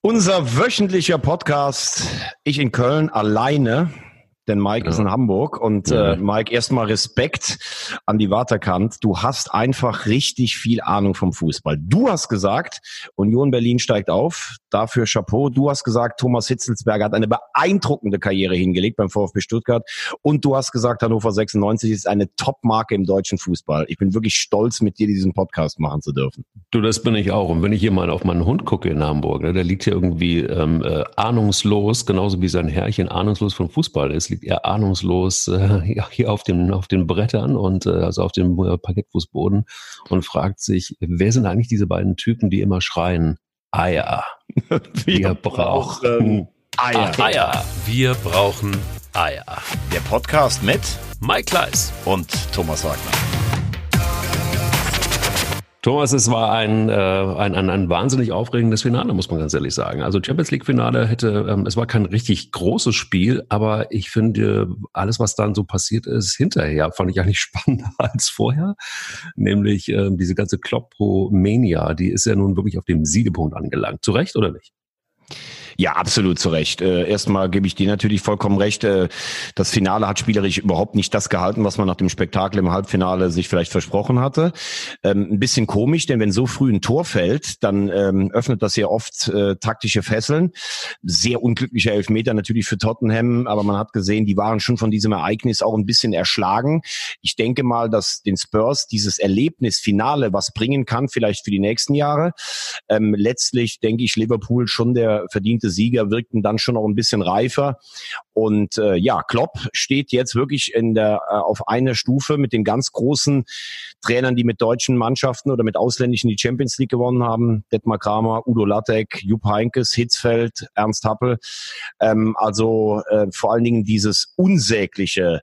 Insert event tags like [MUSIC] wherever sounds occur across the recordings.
Unser wöchentlicher Podcast, ich in Köln alleine, denn Mike ja. ist in Hamburg. Und ja. äh, Mike, erstmal Respekt an die Waterkant. Du hast einfach richtig viel Ahnung vom Fußball. Du hast gesagt, Union Berlin steigt auf. Dafür Chapeau. Du hast gesagt, Thomas Hitzelsberger hat eine beeindruckende Karriere hingelegt beim VfB Stuttgart. Und du hast gesagt, Hannover 96 ist eine Top-Marke im deutschen Fußball. Ich bin wirklich stolz, mit dir diesen Podcast machen zu dürfen. Du, das bin ich auch. Und wenn ich hier mal auf meinen Hund gucke in Hamburg, ne, der liegt hier irgendwie ähm, äh, ahnungslos, genauso wie sein Herrchen ahnungslos vom Fußball ist liegt er ahnungslos äh, [LAUGHS] hier auf den, auf den Brettern und äh, also auf dem äh, Parkettfußboden und fragt sich, wer sind eigentlich diese beiden Typen, die immer schreien, Eier. [LAUGHS] Wir, Wir brauchen Eier. Eier. Wir brauchen Eier. Der Podcast mit Mike Kleiss und Thomas Wagner. Thomas, es war ein, äh, ein, ein, ein wahnsinnig aufregendes Finale, muss man ganz ehrlich sagen. Also Champions League Finale hätte, ähm, es war kein richtig großes Spiel, aber ich finde, alles, was dann so passiert ist, hinterher fand ich eigentlich [LAUGHS] spannender als vorher. Nämlich äh, diese ganze Kloppo-Mania, die ist ja nun wirklich auf dem Siedepunkt angelangt. Zu Recht oder nicht? Ja, absolut zu Recht. Äh, erstmal gebe ich dir natürlich vollkommen recht. Äh, das Finale hat spielerisch überhaupt nicht das gehalten, was man nach dem Spektakel im Halbfinale sich vielleicht versprochen hatte. Ähm, ein bisschen komisch, denn wenn so früh ein Tor fällt, dann ähm, öffnet das ja oft äh, taktische Fesseln. Sehr unglücklicher Elfmeter natürlich für Tottenham, aber man hat gesehen, die waren schon von diesem Ereignis auch ein bisschen erschlagen. Ich denke mal, dass den Spurs dieses Erlebnis Finale was bringen kann, vielleicht für die nächsten Jahre. Ähm, letztlich denke ich, Liverpool schon der verdiente Sieger wirkten dann schon noch ein bisschen reifer. Und äh, ja, Klopp steht jetzt wirklich in der äh, auf einer Stufe mit den ganz großen Trainern, die mit deutschen Mannschaften oder mit ausländischen die Champions League gewonnen haben. Detmar Kramer, Udo Lattek, Jupp Heinkes, Hitzfeld, Ernst Happel. Ähm, also äh, vor allen Dingen dieses unsägliche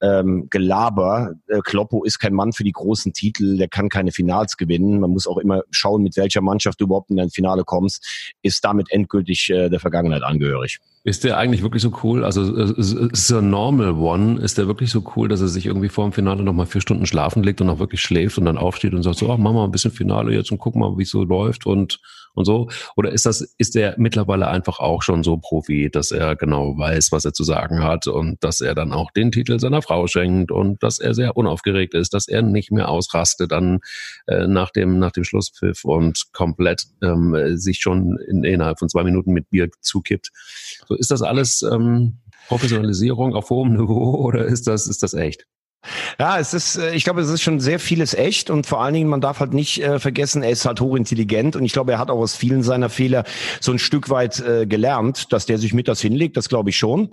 ähm, Gelaber. Äh, Kloppo ist kein Mann für die großen Titel, der kann keine Finals gewinnen. Man muss auch immer schauen, mit welcher Mannschaft du überhaupt in ein Finale kommst, ist damit endgültig äh, der Vergangenheit angehörig. Ist der eigentlich wirklich so cool? Also ist der Normal One, ist der wirklich so cool, dass er sich irgendwie vor dem Finale nochmal vier Stunden schlafen legt und auch wirklich schläft und dann aufsteht und sagt so, ach, mach mal ein bisschen Finale jetzt und guck mal, wie es so läuft und und so? Oder ist das, ist er mittlerweile einfach auch schon so Profi, dass er genau weiß, was er zu sagen hat und dass er dann auch den Titel seiner Frau schenkt und dass er sehr unaufgeregt ist, dass er nicht mehr ausrastet dann äh, nach dem, nach dem Schlusspfiff und komplett ähm, sich schon in, innerhalb von zwei Minuten mit Bier zukippt. So ist das alles ähm, Professionalisierung auf hohem Niveau [LAUGHS] oder ist das, ist das echt? Ja, es ist, äh, ich glaube, es ist schon sehr vieles echt und vor allen Dingen, man darf halt nicht äh, vergessen, er ist halt hochintelligent und ich glaube, er hat auch aus vielen seiner Fehler so ein Stück weit äh, gelernt, dass der sich mit das hinlegt, das glaube ich schon.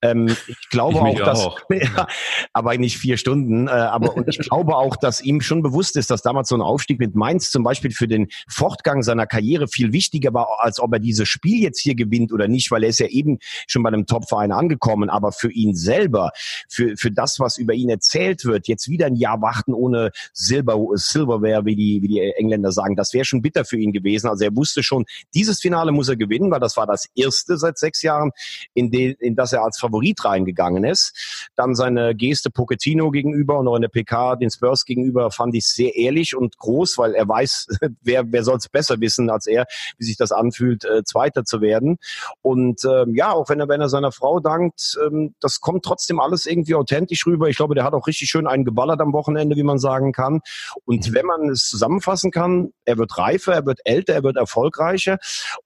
Ähm, ich [LAUGHS] glaube ich auch, dass, auch. [LAUGHS] ja, aber nicht vier Stunden, äh, aber und ich glaube auch, dass ihm schon bewusst ist, dass damals so ein Aufstieg mit Mainz zum Beispiel für den Fortgang seiner Karriere viel wichtiger war, als ob er dieses Spiel jetzt hier gewinnt oder nicht, weil er ist ja eben schon bei einem Top-Verein angekommen, aber für ihn selber, für, für das, was über ihn erzählt, erzählt wird, jetzt wieder ein Jahr warten ohne Silber, Silverware, wie die, wie die Engländer sagen, das wäre schon bitter für ihn gewesen. Also er wusste schon, dieses Finale muss er gewinnen, weil das war das erste seit sechs Jahren, in, den, in das er als Favorit reingegangen ist. Dann seine Geste Pochettino gegenüber und auch in der PK den Spurs gegenüber fand ich sehr ehrlich und groß, weil er weiß, [LAUGHS] wer, wer soll es besser wissen als er, wie sich das anfühlt, äh, Zweiter zu werden. Und ähm, ja, auch wenn er, wenn er seiner Frau dankt, ähm, das kommt trotzdem alles irgendwie authentisch rüber. Ich glaube, der hat auch richtig schön einen geballert am Wochenende, wie man sagen kann. Und mhm. wenn man es zusammenfassen kann, er wird reifer, er wird älter, er wird erfolgreicher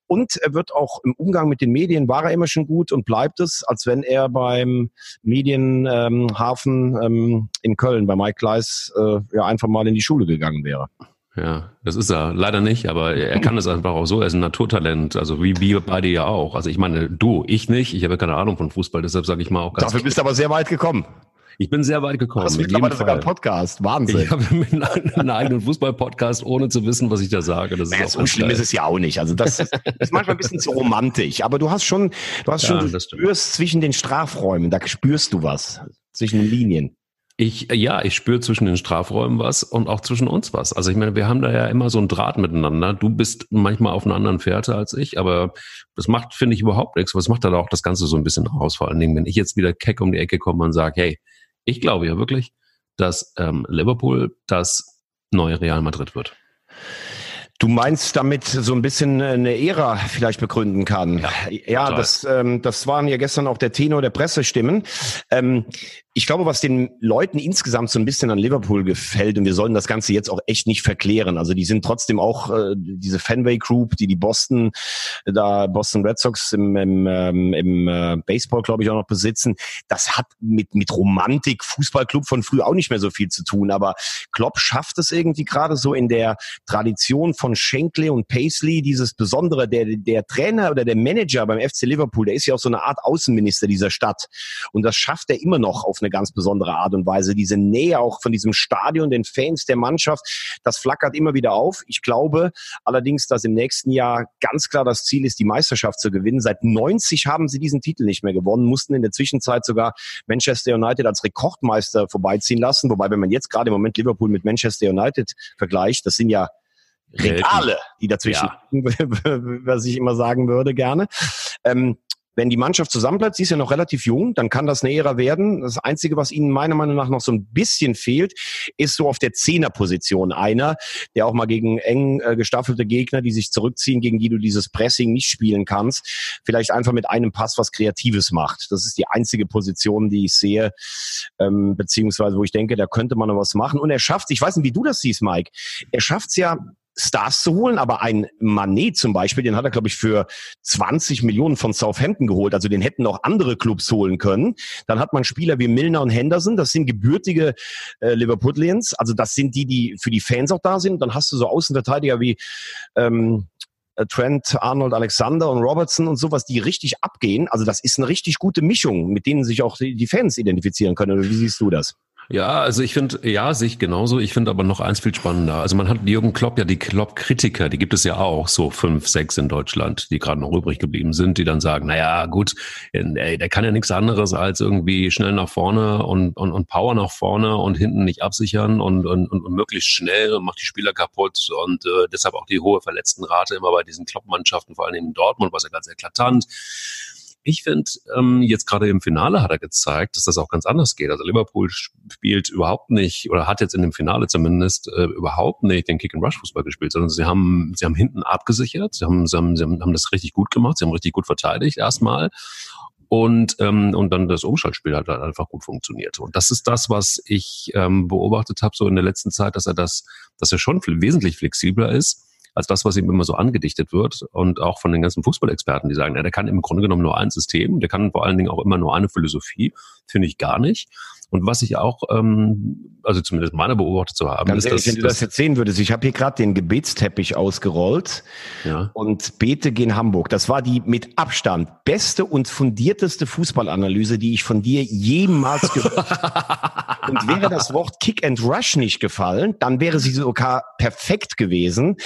und er wird auch im Umgang mit den Medien, war er immer schon gut und bleibt es, als wenn er beim Medienhafen ähm, ähm, in Köln bei Mike Kleiss äh, ja einfach mal in die Schule gegangen wäre. Ja, das ist er. Leider nicht, aber er kann es einfach auch so. Er ist ein Naturtalent, also wie wir beide ja auch. Also ich meine, du, ich nicht. Ich habe keine Ahnung von Fußball, deshalb sage ich mal auch ganz Dafür bist du aber sehr weit gekommen. Ich bin sehr weit gekommen. Hast mittlerweile sogar einen Podcast. Wahnsinn. Ich habe [LAUGHS] einen eigenen Fußball-Podcast, ohne zu wissen, was ich da sage. Das naja, ist so schlimm ist es ja auch nicht. Also das, das [LAUGHS] ist manchmal ein bisschen zu romantisch. Aber du hast schon, du hast ja, schon, du spürst zwischen den Strafräumen, da spürst du was. Zwischen den Linien. Ich, ja, ich spüre zwischen den Strafräumen was und auch zwischen uns was. Also ich meine, wir haben da ja immer so ein Draht miteinander. Du bist manchmal auf einer anderen Fährte als ich, aber das macht, finde ich, überhaupt nichts. Was macht da auch das Ganze so ein bisschen aus? Vor allen Dingen, wenn ich jetzt wieder keck um die Ecke komme und sage, hey, ich glaube ja wirklich, dass ähm, Liverpool das neue Real Madrid wird. Du meinst damit so ein bisschen eine Ära vielleicht begründen kann? Ja, ja das, ähm, das waren ja gestern auch der Tenor der Pressestimmen. Ähm, ich glaube, was den Leuten insgesamt so ein bisschen an Liverpool gefällt, und wir sollen das Ganze jetzt auch echt nicht verklären. Also die sind trotzdem auch äh, diese Fenway Group, die die Boston, da Boston Red Sox im, im, ähm, im äh, Baseball, glaube ich, auch noch besitzen. Das hat mit, mit Romantik, Fußballclub von früh auch nicht mehr so viel zu tun. Aber Klopp schafft es irgendwie gerade so in der Tradition von Shankly und Paisley, dieses Besondere, der, der Trainer oder der Manager beim FC Liverpool, der ist ja auch so eine Art Außenminister dieser Stadt. Und das schafft er immer noch auf eine ganz besondere Art und Weise. Diese Nähe auch von diesem Stadion, den Fans, der Mannschaft, das flackert immer wieder auf. Ich glaube allerdings, dass im nächsten Jahr ganz klar das Ziel ist, die Meisterschaft zu gewinnen. Seit 90 haben sie diesen Titel nicht mehr gewonnen, mussten in der Zwischenzeit sogar Manchester United als Rekordmeister vorbeiziehen lassen. Wobei, wenn man jetzt gerade im Moment Liverpool mit Manchester United vergleicht, das sind ja Regale, die dazwischen, ja. [LAUGHS] was ich immer sagen würde gerne. Ähm, wenn die Mannschaft zusammenbleibt, sie ist ja noch relativ jung, dann kann das näherer werden. Das Einzige, was ihnen meiner Meinung nach noch so ein bisschen fehlt, ist so auf der Zehnerposition einer, der auch mal gegen eng äh, gestaffelte Gegner, die sich zurückziehen, gegen die du dieses Pressing nicht spielen kannst, vielleicht einfach mit einem Pass was Kreatives macht. Das ist die einzige Position, die ich sehe, ähm, beziehungsweise wo ich denke, da könnte man noch was machen. Und er schafft, ich weiß nicht, wie du das siehst, Mike, er schafft es ja Stars zu holen, aber ein Manet zum Beispiel, den hat er, glaube ich, für 20 Millionen von Southampton geholt. Also den hätten auch andere Clubs holen können. Dann hat man Spieler wie Milner und Henderson, das sind gebürtige äh, Liverpoolians. Also das sind die, die für die Fans auch da sind. Dann hast du so Außenverteidiger wie ähm, äh, Trent, Arnold, Alexander und Robertson und sowas, die richtig abgehen. Also das ist eine richtig gute Mischung, mit denen sich auch die Fans identifizieren können. Wie siehst du das? Ja, also ich finde, ja, sehe ich genauso. Ich finde aber noch eins viel spannender. Also man hat Jürgen Klopp ja die Klopp-Kritiker, die gibt es ja auch, so fünf, sechs in Deutschland, die gerade noch übrig geblieben sind, die dann sagen, naja, gut, ey, der kann ja nichts anderes als irgendwie schnell nach vorne und, und, und Power nach vorne und hinten nicht absichern und, und, und, und möglichst schnell und macht die Spieler kaputt und äh, deshalb auch die hohe Verletztenrate immer bei diesen Klopp-Mannschaften, vor allem in Dortmund, was ja ganz eklatant. Ich finde, ähm, jetzt gerade im Finale hat er gezeigt, dass das auch ganz anders geht. Also Liverpool spielt überhaupt nicht oder hat jetzt in dem Finale zumindest äh, überhaupt nicht den Kick-and-Rush-Fußball gespielt, sondern sie haben, sie haben hinten abgesichert, sie haben, sie haben, sie haben das richtig gut gemacht, sie haben richtig gut verteidigt erstmal. Und ähm, und dann das Umschaltspiel hat halt einfach gut funktioniert. Und das ist das was ich ähm, beobachtet habe so in der letzten Zeit dass er das dass er schon wesentlich flexibler ist als das, was ihm immer so angedichtet wird. Und auch von den ganzen Fußballexperten, die sagen, ja, der kann im Grunde genommen nur ein System, der kann vor allen Dingen auch immer nur eine Philosophie, finde ich gar nicht. Und was ich auch, ähm, also zumindest meiner beobachtet zu haben, Ganz ist, ehrlich, dass, wenn du das jetzt sehen würdest, ich habe hier gerade den Gebetsteppich ausgerollt ja. und bete gegen Hamburg. Das war die mit Abstand beste und fundierteste Fußballanalyse, die ich von dir jemals gehört [LAUGHS] habe. und wäre das Wort Kick and Rush nicht gefallen, dann wäre sie sogar perfekt gewesen.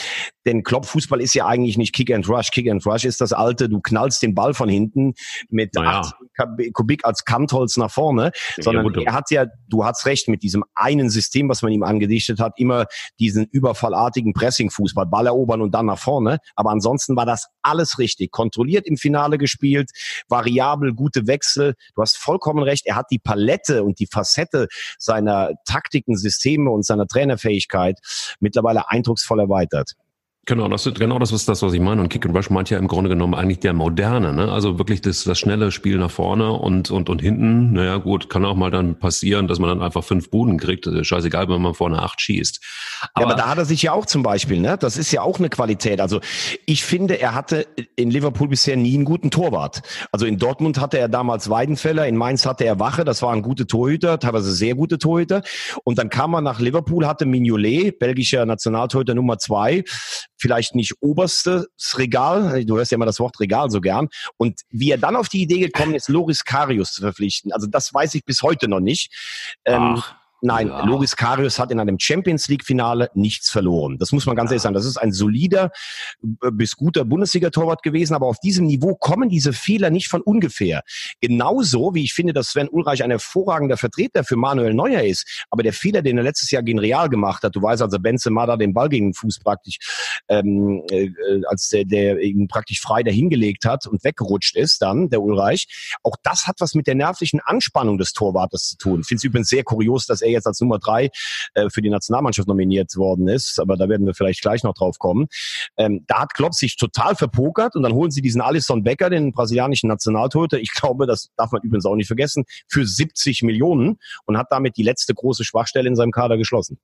Denn Klopp-Fußball ist ja eigentlich nicht Kick and Rush. Kick and Rush ist das alte, du knallst den Ball von hinten mit naja. 8 Kubik als Kantholz nach vorne, sondern ja, er hat ja, du hast recht, mit diesem einen System, was man ihm angedichtet hat, immer diesen überfallartigen Pressing-Fußball, Ball erobern und dann nach vorne. Aber ansonsten war das alles richtig. Kontrolliert im Finale gespielt, variabel, gute Wechsel. Du hast vollkommen recht. Er hat die Palette und die Facette seiner Taktiken, Systeme und seiner Trainerfähigkeit mittlerweile eindrucksvoll erweitert. Genau, das ist genau das ist das, was ich meine. Und Kick and Rush meint ja im Grunde genommen eigentlich der moderne, ne? Also wirklich das, das schnelle Spiel nach vorne und, und, und hinten, naja gut, kann auch mal dann passieren, dass man dann einfach fünf Buden kriegt. Scheißegal, wenn man vorne acht schießt. Aber, ja, aber da hat er sich ja auch zum Beispiel, ne? Das ist ja auch eine Qualität. Also ich finde, er hatte in Liverpool bisher nie einen guten Torwart. Also in Dortmund hatte er damals Weidenfeller, in Mainz hatte er Wache, das waren gute Torhüter, teilweise sehr gute Torhüter. Und dann kam er nach Liverpool, hatte Mignolet, belgischer Nationaltorhüter Nummer zwei, vielleicht nicht oberstes Regal, du hörst ja immer das Wort Regal so gern, und wie er dann auf die Idee gekommen ist, Loris Karius zu verpflichten, also das weiß ich bis heute noch nicht. Ähm, Ach. Nein, ja. Loris Karius hat in einem Champions League Finale nichts verloren. Das muss man ganz ja. ehrlich sagen. Das ist ein solider äh, bis guter Bundesliga-Torwart gewesen, aber auf diesem Niveau kommen diese Fehler nicht von ungefähr. Genauso wie ich finde, dass Sven Ulreich ein hervorragender Vertreter für Manuel Neuer ist. Aber der Fehler, den er letztes Jahr gegen Real gemacht hat, du weißt also, Benzema da den Ball gegen den Fuß praktisch, ähm, äh, als der, der ihn praktisch frei dahingelegt hat und weggerutscht ist dann, der Ulreich. Auch das hat was mit der nervlichen Anspannung des Torwartes zu tun. Ich finde es übrigens sehr kurios, dass er jetzt als Nummer drei äh, für die Nationalmannschaft nominiert worden ist, aber da werden wir vielleicht gleich noch drauf kommen. Ähm, da hat Klopp sich total verpokert und dann holen sie diesen Alisson Becker, den brasilianischen Nationaltorhüter, ich glaube, das darf man übrigens auch nicht vergessen, für 70 Millionen und hat damit die letzte große Schwachstelle in seinem Kader geschlossen.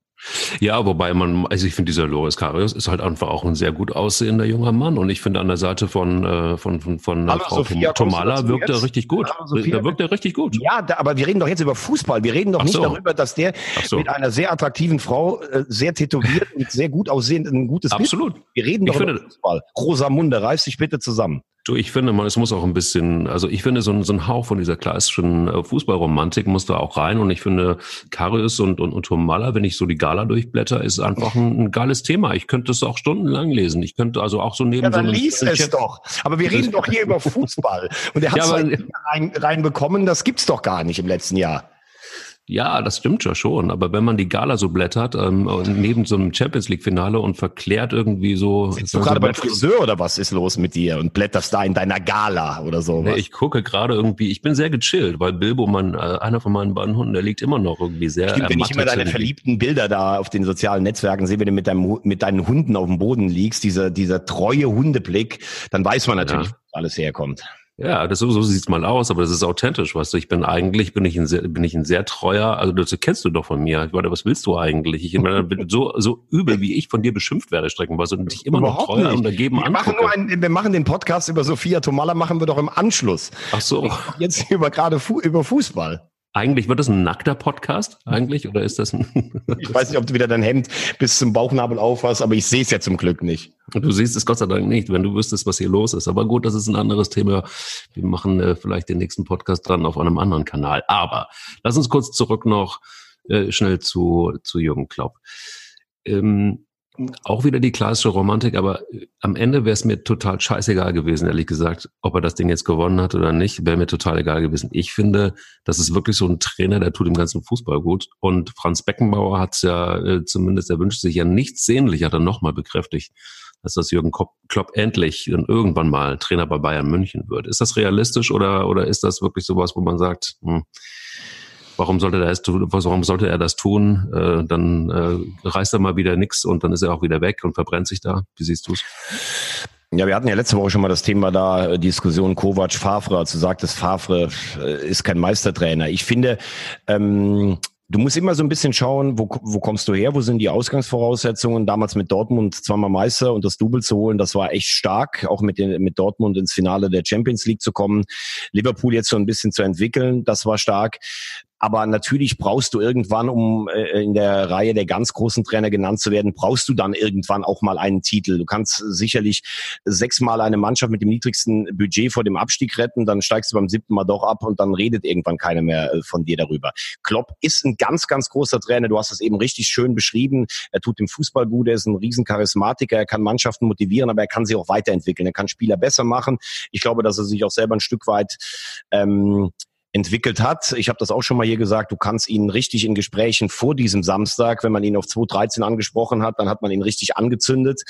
Ja, wobei man, also ich finde, dieser Loris Karius ist halt einfach auch ein sehr gut aussehender junger Mann und ich finde an der Seite von, äh, von, von, von Hallo, Frau Sophia, Tomala wirkt er richtig gut. Hallo, da wirkt er richtig gut. Ja, da, aber wir reden doch jetzt über Fußball. Wir reden doch Ach nicht so. darüber, dass der so. mit einer sehr attraktiven Frau, äh, sehr tätowiert [LAUGHS] und sehr gut aussehend ein gutes Absolut. Bild. Wir reden doch ich über finde, Fußball. Rosamunde, reiß dich bitte zusammen. Du, ich finde, man, es muss auch ein bisschen, also ich finde, so ein, so ein Hauch von dieser klassischen äh, Fußballromantik muss da auch rein. Und ich finde, Karius und, und, und Tomala, wenn ich so die Gala durchblätter, ist einfach ein, ein geiles Thema. Ich könnte es auch stundenlang lesen. Ich könnte also auch so neben ja, dann so lies es Chat doch. Aber wir reden doch hier über Fußball. Und er hat ja, rein, reinbekommen, das gibt's doch gar nicht im letzten Jahr. Ja, das stimmt ja schon. Aber wenn man die Gala so blättert, ähm, neben so einem Champions League-Finale und verklärt irgendwie so. Sitzt du gerade beim Friseur oder was ist los mit dir und blätterst da in deiner Gala oder so? Nee, ich gucke gerade irgendwie, ich bin sehr gechillt, weil Bilbo, mein, äh, einer von meinen beiden Hunden, der liegt immer noch irgendwie sehr. Stimmt, wenn ich immer deine verliebten Bilder da auf den sozialen Netzwerken sehe, wenn du mit, deinem, mit deinen Hunden auf dem Boden liegst, dieser, dieser treue Hundeblick, dann weiß man natürlich, ja. wo alles herkommt. Ja, das, so, so sieht's mal aus, aber das ist authentisch, weißt du. Ich bin eigentlich, bin ich ein sehr, bin ich ein sehr treuer, also das kennst du doch von mir. Ich meine, was willst du eigentlich? Ich meine, so, so übel, wie ich von dir beschimpft werde, streckenweise, und dich immer Überhaupt noch treuer nicht. und dagegen wir machen nur ein, Wir machen den Podcast über Sophia Tomala, machen wir doch im Anschluss. Ach so. Jetzt über gerade Fu über Fußball. Eigentlich wird das ein nackter Podcast eigentlich oder ist das ein [LAUGHS] Ich weiß nicht, ob du wieder dein Hemd bis zum Bauchnabel aufhast, aber ich sehe es ja zum Glück nicht. Du siehst es Gott sei Dank nicht, wenn du wüsstest, was hier los ist. Aber gut, das ist ein anderes Thema. Wir machen äh, vielleicht den nächsten Podcast dran auf einem anderen Kanal. Aber lass uns kurz zurück noch äh, schnell zu, zu Jürgen Klopp. Ähm, auch wieder die klassische Romantik, aber äh, am Ende wäre es mir total scheißegal gewesen, ehrlich gesagt, ob er das Ding jetzt gewonnen hat oder nicht, wäre mir total egal gewesen. Ich finde, das ist wirklich so ein Trainer, der tut dem ganzen Fußball gut. Und Franz Beckenbauer hat es ja äh, zumindest, er wünscht sich ja nichts sehnlich, hat er nochmal bekräftigt, dass das Jürgen Klopp endlich irgendwann mal Trainer bei Bayern München wird. Ist das realistisch oder, oder ist das wirklich sowas, wo man sagt, hm, warum sollte er das tun? Warum sollte er das tun? Äh, dann äh, reißt er mal wieder nichts und dann ist er auch wieder weg und verbrennt sich da. Wie siehst du es? Ja, wir hatten ja letzte Woche schon mal das Thema da, äh, Diskussion Kovac, Favre. Also sagt es, Favre äh, ist kein Meistertrainer. Ich finde, ähm, Du musst immer so ein bisschen schauen, wo, wo kommst du her, wo sind die Ausgangsvoraussetzungen. Damals mit Dortmund zweimal Meister und das Double zu holen, das war echt stark, auch mit, den, mit Dortmund ins Finale der Champions League zu kommen. Liverpool jetzt so ein bisschen zu entwickeln, das war stark. Aber natürlich brauchst du irgendwann, um äh, in der Reihe der ganz großen Trainer genannt zu werden, brauchst du dann irgendwann auch mal einen Titel. Du kannst sicherlich sechsmal eine Mannschaft mit dem niedrigsten Budget vor dem Abstieg retten, dann steigst du beim siebten Mal doch ab und dann redet irgendwann keiner mehr äh, von dir darüber. Klopp ist ein ganz, ganz großer Trainer. Du hast es eben richtig schön beschrieben. Er tut dem Fußball gut, er ist ein Riesencharismatiker, er kann Mannschaften motivieren, aber er kann sie auch weiterentwickeln. Er kann Spieler besser machen. Ich glaube, dass er sich auch selber ein Stück weit ähm, entwickelt hat. Ich habe das auch schon mal hier gesagt, du kannst ihn richtig in Gesprächen vor diesem Samstag, wenn man ihn auf 2013 angesprochen hat, dann hat man ihn richtig angezündet.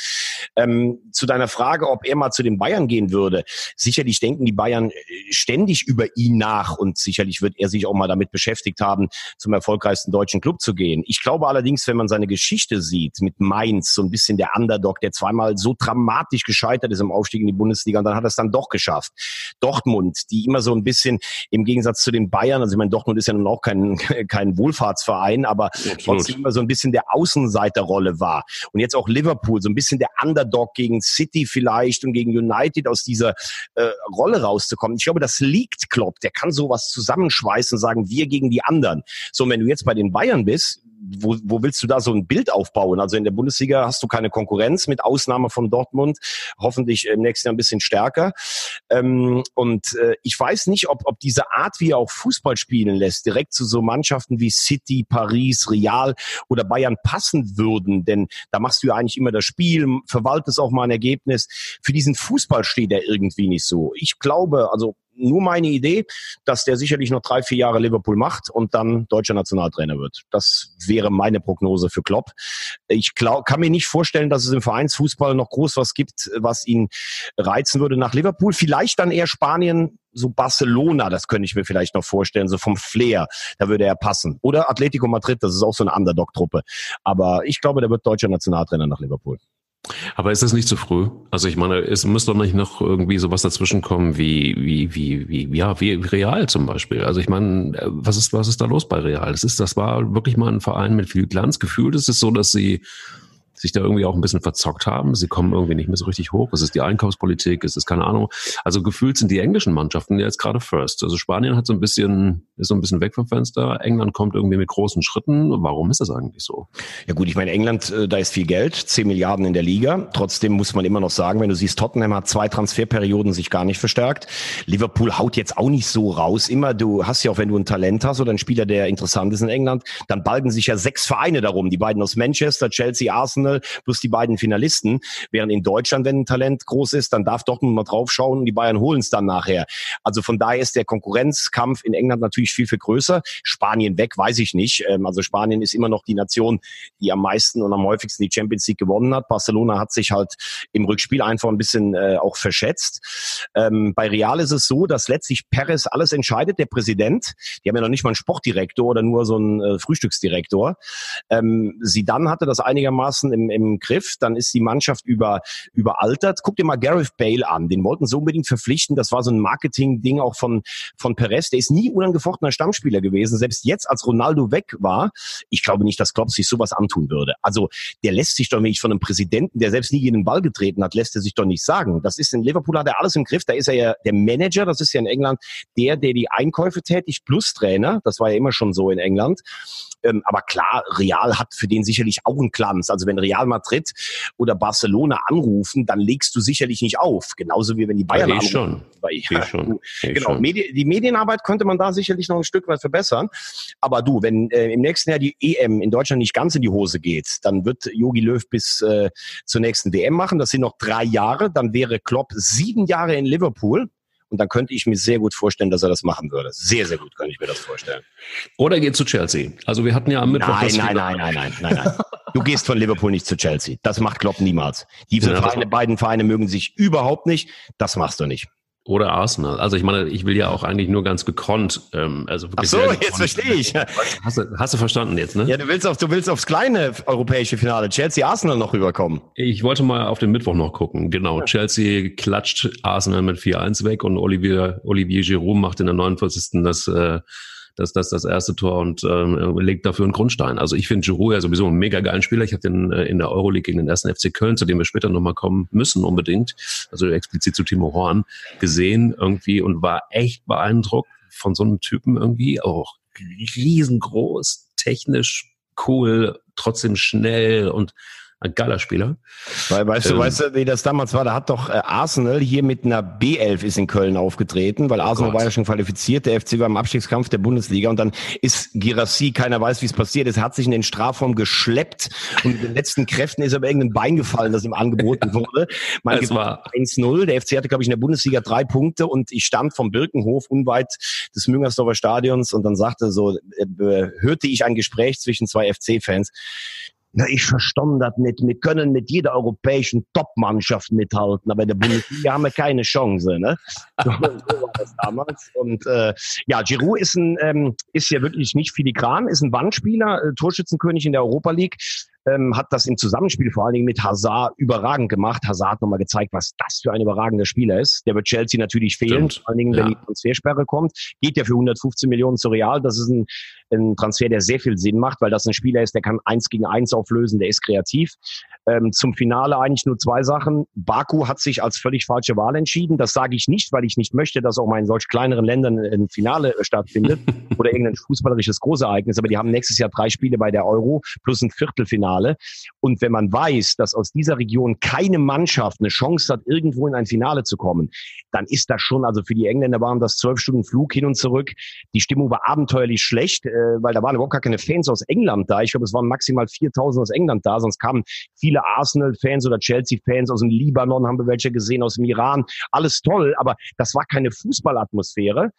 Ähm, zu deiner Frage, ob er mal zu den Bayern gehen würde. Sicherlich denken die Bayern äh, ständig über ihn nach und sicherlich wird er sich auch mal damit beschäftigt haben, zum erfolgreichsten deutschen Club zu gehen. Ich glaube allerdings, wenn man seine Geschichte sieht mit Mainz, so ein bisschen der Underdog, der zweimal so dramatisch gescheitert ist im Aufstieg in die Bundesliga und dann hat er es dann doch geschafft. Dortmund, die immer so ein bisschen im Gegensatz Gegensatz zu den Bayern, also ich meine, Dortmund ist ja nun auch kein, [LAUGHS] kein Wohlfahrtsverein, aber Absolut. trotzdem immer so ein bisschen der Außenseiterrolle war. Und jetzt auch Liverpool, so ein bisschen der Underdog gegen City vielleicht und gegen United aus dieser äh, Rolle rauszukommen. Ich glaube, das liegt Klopp. Der kann sowas zusammenschweißen und sagen, wir gegen die anderen. So, wenn du jetzt bei den Bayern bist, wo, wo willst du da so ein Bild aufbauen? Also in der Bundesliga hast du keine Konkurrenz, mit Ausnahme von Dortmund, hoffentlich im nächsten Jahr ein bisschen stärker. Ähm, und äh, ich weiß nicht, ob, ob diese Art, wie er auch Fußball spielen lässt, direkt zu so Mannschaften wie City, Paris, Real oder Bayern passen würden. Denn da machst du ja eigentlich immer das Spiel, verwaltest auch mal ein Ergebnis. Für diesen Fußball steht er irgendwie nicht so. Ich glaube, also nur meine Idee, dass der sicherlich noch drei, vier Jahre Liverpool macht und dann deutscher Nationaltrainer wird. Das wäre meine Prognose für Klopp. Ich glaub, kann mir nicht vorstellen, dass es im Vereinsfußball noch groß was gibt, was ihn reizen würde nach Liverpool. Vielleicht dann eher Spanien, so Barcelona, das könnte ich mir vielleicht noch vorstellen, so vom Flair, da würde er passen. Oder Atletico Madrid, das ist auch so eine Underdog-Truppe. Aber ich glaube, der wird deutscher Nationaltrainer nach Liverpool. Aber ist das nicht zu früh? Also ich meine, es müsste doch nicht noch irgendwie sowas dazwischen kommen wie, wie, wie, wie, ja, wie Real zum Beispiel. Also ich meine, was ist, was ist da los bei Real? Das ist, das war wirklich mal ein Verein mit viel Glanz. Gefühlt ist es so, dass sie sich da irgendwie auch ein bisschen verzockt haben. Sie kommen irgendwie nicht mehr so richtig hoch. Es ist die Einkaufspolitik, es ist keine Ahnung. Also gefühlt sind die englischen Mannschaften jetzt gerade first. Also Spanien hat so ein bisschen, ist so ein bisschen weg vom Fenster. England kommt irgendwie mit großen Schritten. Warum ist das eigentlich so? Ja gut, ich meine, England, äh, da ist viel Geld, 10 Milliarden in der Liga. Trotzdem muss man immer noch sagen, wenn du siehst, Tottenham hat zwei Transferperioden sich gar nicht verstärkt. Liverpool haut jetzt auch nicht so raus. Immer, du hast ja auch, wenn du ein Talent hast oder ein Spieler, der interessant ist in England, dann balgen sich ja sechs Vereine darum. Die beiden aus Manchester, Chelsea, Arsenal, Arsenal plus die beiden Finalisten. Während in Deutschland, wenn ein Talent groß ist, dann darf Dortmund mal draufschauen und die Bayern holen es dann nachher. Also von daher ist der Konkurrenzkampf in England natürlich viel, viel größer. Spanien weg, weiß ich nicht. Ähm, also Spanien ist immer noch die Nation, die am meisten und am häufigsten die Champions League gewonnen hat. Barcelona hat sich halt im Rückspiel einfach ein bisschen äh, auch verschätzt. Ähm, bei Real ist es so, dass letztlich Perez alles entscheidet, der Präsident. Die haben ja noch nicht mal einen Sportdirektor oder nur so einen äh, Frühstücksdirektor. Ähm, dann hatte das einigermaßen im im, im Griff, dann ist die Mannschaft über, überaltert. Guck dir mal Gareth Bale an, den wollten sie unbedingt verpflichten. Das war so ein Marketing-Ding auch von, von Perez. Der ist nie unangefochtener Stammspieler gewesen. Selbst jetzt, als Ronaldo weg war, ich glaube nicht, dass Klopp sich sowas antun würde. Also der lässt sich doch nicht von einem Präsidenten, der selbst nie gegen den Ball getreten hat, lässt er sich doch nicht sagen. Das ist in Liverpool hat er alles im Griff. Da ist er ja der Manager, das ist ja in England der, der die Einkäufe tätigt, plus Trainer. Das war ja immer schon so in England. Ähm, aber klar, Real hat für den sicherlich auch einen Glanz. Also wenn Real Madrid oder Barcelona anrufen, dann legst du sicherlich nicht auf. Genauso wie wenn die Bayern ja, anrufen. Schon. Weil, ja, schon. [LAUGHS] genau. Schon. Medi die Medienarbeit könnte man da sicherlich noch ein Stück weit verbessern. Aber du, wenn äh, im nächsten Jahr die EM in Deutschland nicht ganz in die Hose geht, dann wird Jogi Löw bis äh, zur nächsten WM machen. Das sind noch drei Jahre. Dann wäre Klopp sieben Jahre in Liverpool. Und dann könnte ich mir sehr gut vorstellen, dass er das machen würde. Sehr, sehr gut könnte ich mir das vorstellen. Oder geht zu Chelsea. Also wir hatten ja am Mittwoch. Nein, nein, nein, nein, nein, nein, nein. Du gehst von Liverpool nicht zu Chelsea. Das macht Klopp niemals. Diese ja, Vereine, beiden Vereine mögen sich überhaupt nicht. Das machst du nicht. Oder Arsenal. Also ich meine, ich will ja auch eigentlich nur ganz gekonnt. Ähm, also Ach so, jetzt verstehe ich. Hast du, hast du verstanden jetzt, ne? Ja, du willst, auf, du willst aufs kleine europäische Finale, Chelsea Arsenal noch rüberkommen. Ich wollte mal auf den Mittwoch noch gucken. Genau, ja. Chelsea klatscht Arsenal mit 4-1 weg und Olivier, Olivier Giroud macht in der 49. das äh, das, das, das erste Tor und ähm, legt dafür einen Grundstein. Also ich finde Giroud ja sowieso einen mega geilen Spieler. Ich habe den äh, in der Euroleague gegen den ersten FC Köln, zu dem wir später nochmal kommen müssen unbedingt, also explizit zu Timo Horn, gesehen irgendwie und war echt beeindruckt von so einem Typen irgendwie, auch riesengroß, technisch cool, trotzdem schnell und ein geiler Spieler. Weil, weißt ähm, du, weißt du, wie das damals war? Da hat doch äh, Arsenal hier mit einer B11 ist in Köln aufgetreten, weil Arsenal Gott. war ja schon qualifiziert. Der FC war im Abstiegskampf der Bundesliga und dann ist Girassi, keiner weiß, wie es passiert ist, hat sich in den Strafraum geschleppt und mit den letzten Kräften ist aber irgendein Bein gefallen, das ihm angeboten wurde. Man es war 1-0. Der FC hatte, glaube ich, in der Bundesliga drei Punkte und ich stand vom Birkenhof unweit des Müngersdorfer Stadions und dann sagte so, äh, hörte ich ein Gespräch zwischen zwei FC-Fans na, ich verstand das nicht. Wir können mit jeder europäischen Top-Mannschaft mithalten, aber in der Bundesliga haben wir keine Chance. Ne? So, so war das damals. Und äh, ja, Giroud ist ein ähm, ist ja wirklich nicht filigran, ist ein Wandspieler, äh, Torschützenkönig in der Europa League ähm, hat das im Zusammenspiel vor allen Dingen mit Hazard überragend gemacht. Hazard hat nochmal gezeigt, was das für ein überragender Spieler ist. Der wird Chelsea natürlich fehlen, Stimmt. vor allen Dingen, wenn ja. die Transfersperre kommt. Geht ja für 115 Millionen zu Real. Das ist ein, ein Transfer, der sehr viel Sinn macht, weil das ein Spieler ist, der kann eins gegen eins auflösen, der ist kreativ. Ähm, zum Finale eigentlich nur zwei Sachen. Baku hat sich als völlig falsche Wahl entschieden. Das sage ich nicht, weil ich nicht möchte, dass auch mal in solch kleineren Ländern ein Finale stattfindet [LAUGHS] oder irgendein fußballerisches Großereignis. Aber die haben nächstes Jahr drei Spiele bei der Euro plus ein Viertelfinale. Finale. Und wenn man weiß, dass aus dieser Region keine Mannschaft eine Chance hat, irgendwo in ein Finale zu kommen, dann ist das schon, also für die Engländer waren das zwölf Stunden Flug hin und zurück. Die Stimmung war abenteuerlich schlecht. Äh, weil da waren überhaupt gar keine Fans aus England da. Ich glaube, es waren maximal 4000 aus England da, sonst kamen viele Arsenal-Fans oder Chelsea-Fans aus dem Libanon, haben wir welche gesehen, aus dem Iran. Alles toll, aber das war keine Fußballatmosphäre.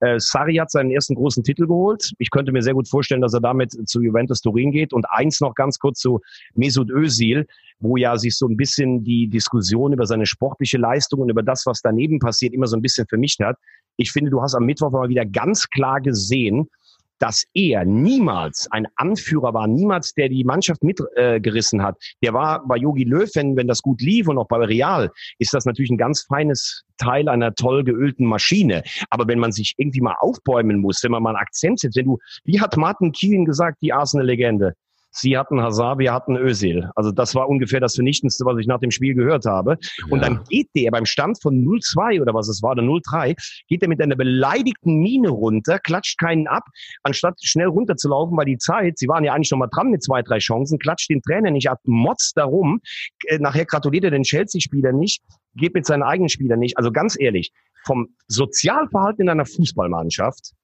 Äh, Sarri hat seinen ersten großen Titel geholt. Ich könnte mir sehr gut vorstellen, dass er damit zu Juventus Turin geht. Und eins noch ganz kurz zu Mesut Özil, wo ja sich so ein bisschen die Diskussion über seine sportliche Leistung und über das, was daneben passiert, immer so ein bisschen vermischt hat. Ich finde, du hast am Mittwoch mal wieder ganz klar gesehen, dass er niemals ein Anführer war, niemals der die Mannschaft mitgerissen äh, hat. Der war bei Yogi Löw, wenn, wenn das gut lief und auch bei Real, ist das natürlich ein ganz feines Teil einer toll geölten Maschine. Aber wenn man sich irgendwie mal aufbäumen muss, wenn man mal einen Akzent setzt, wenn du, wie hat Martin Keane gesagt, die Arsenal-Legende? Sie hatten Hazard, wir hatten Özil. Also das war ungefähr das Vernichtendste, was ich nach dem Spiel gehört habe. Ja. Und dann geht der beim Stand von 0-2 oder was es war, oder 0-3, geht er mit einer beleidigten Miene runter, klatscht keinen ab, anstatt schnell runterzulaufen, weil die Zeit, sie waren ja eigentlich noch mal dran mit zwei, drei Chancen, klatscht den Trainer nicht ab, motzt darum. Äh, nachher gratuliert er den Chelsea-Spieler nicht, geht mit seinen eigenen Spielern nicht. Also ganz ehrlich, vom Sozialverhalten in einer Fußballmannschaft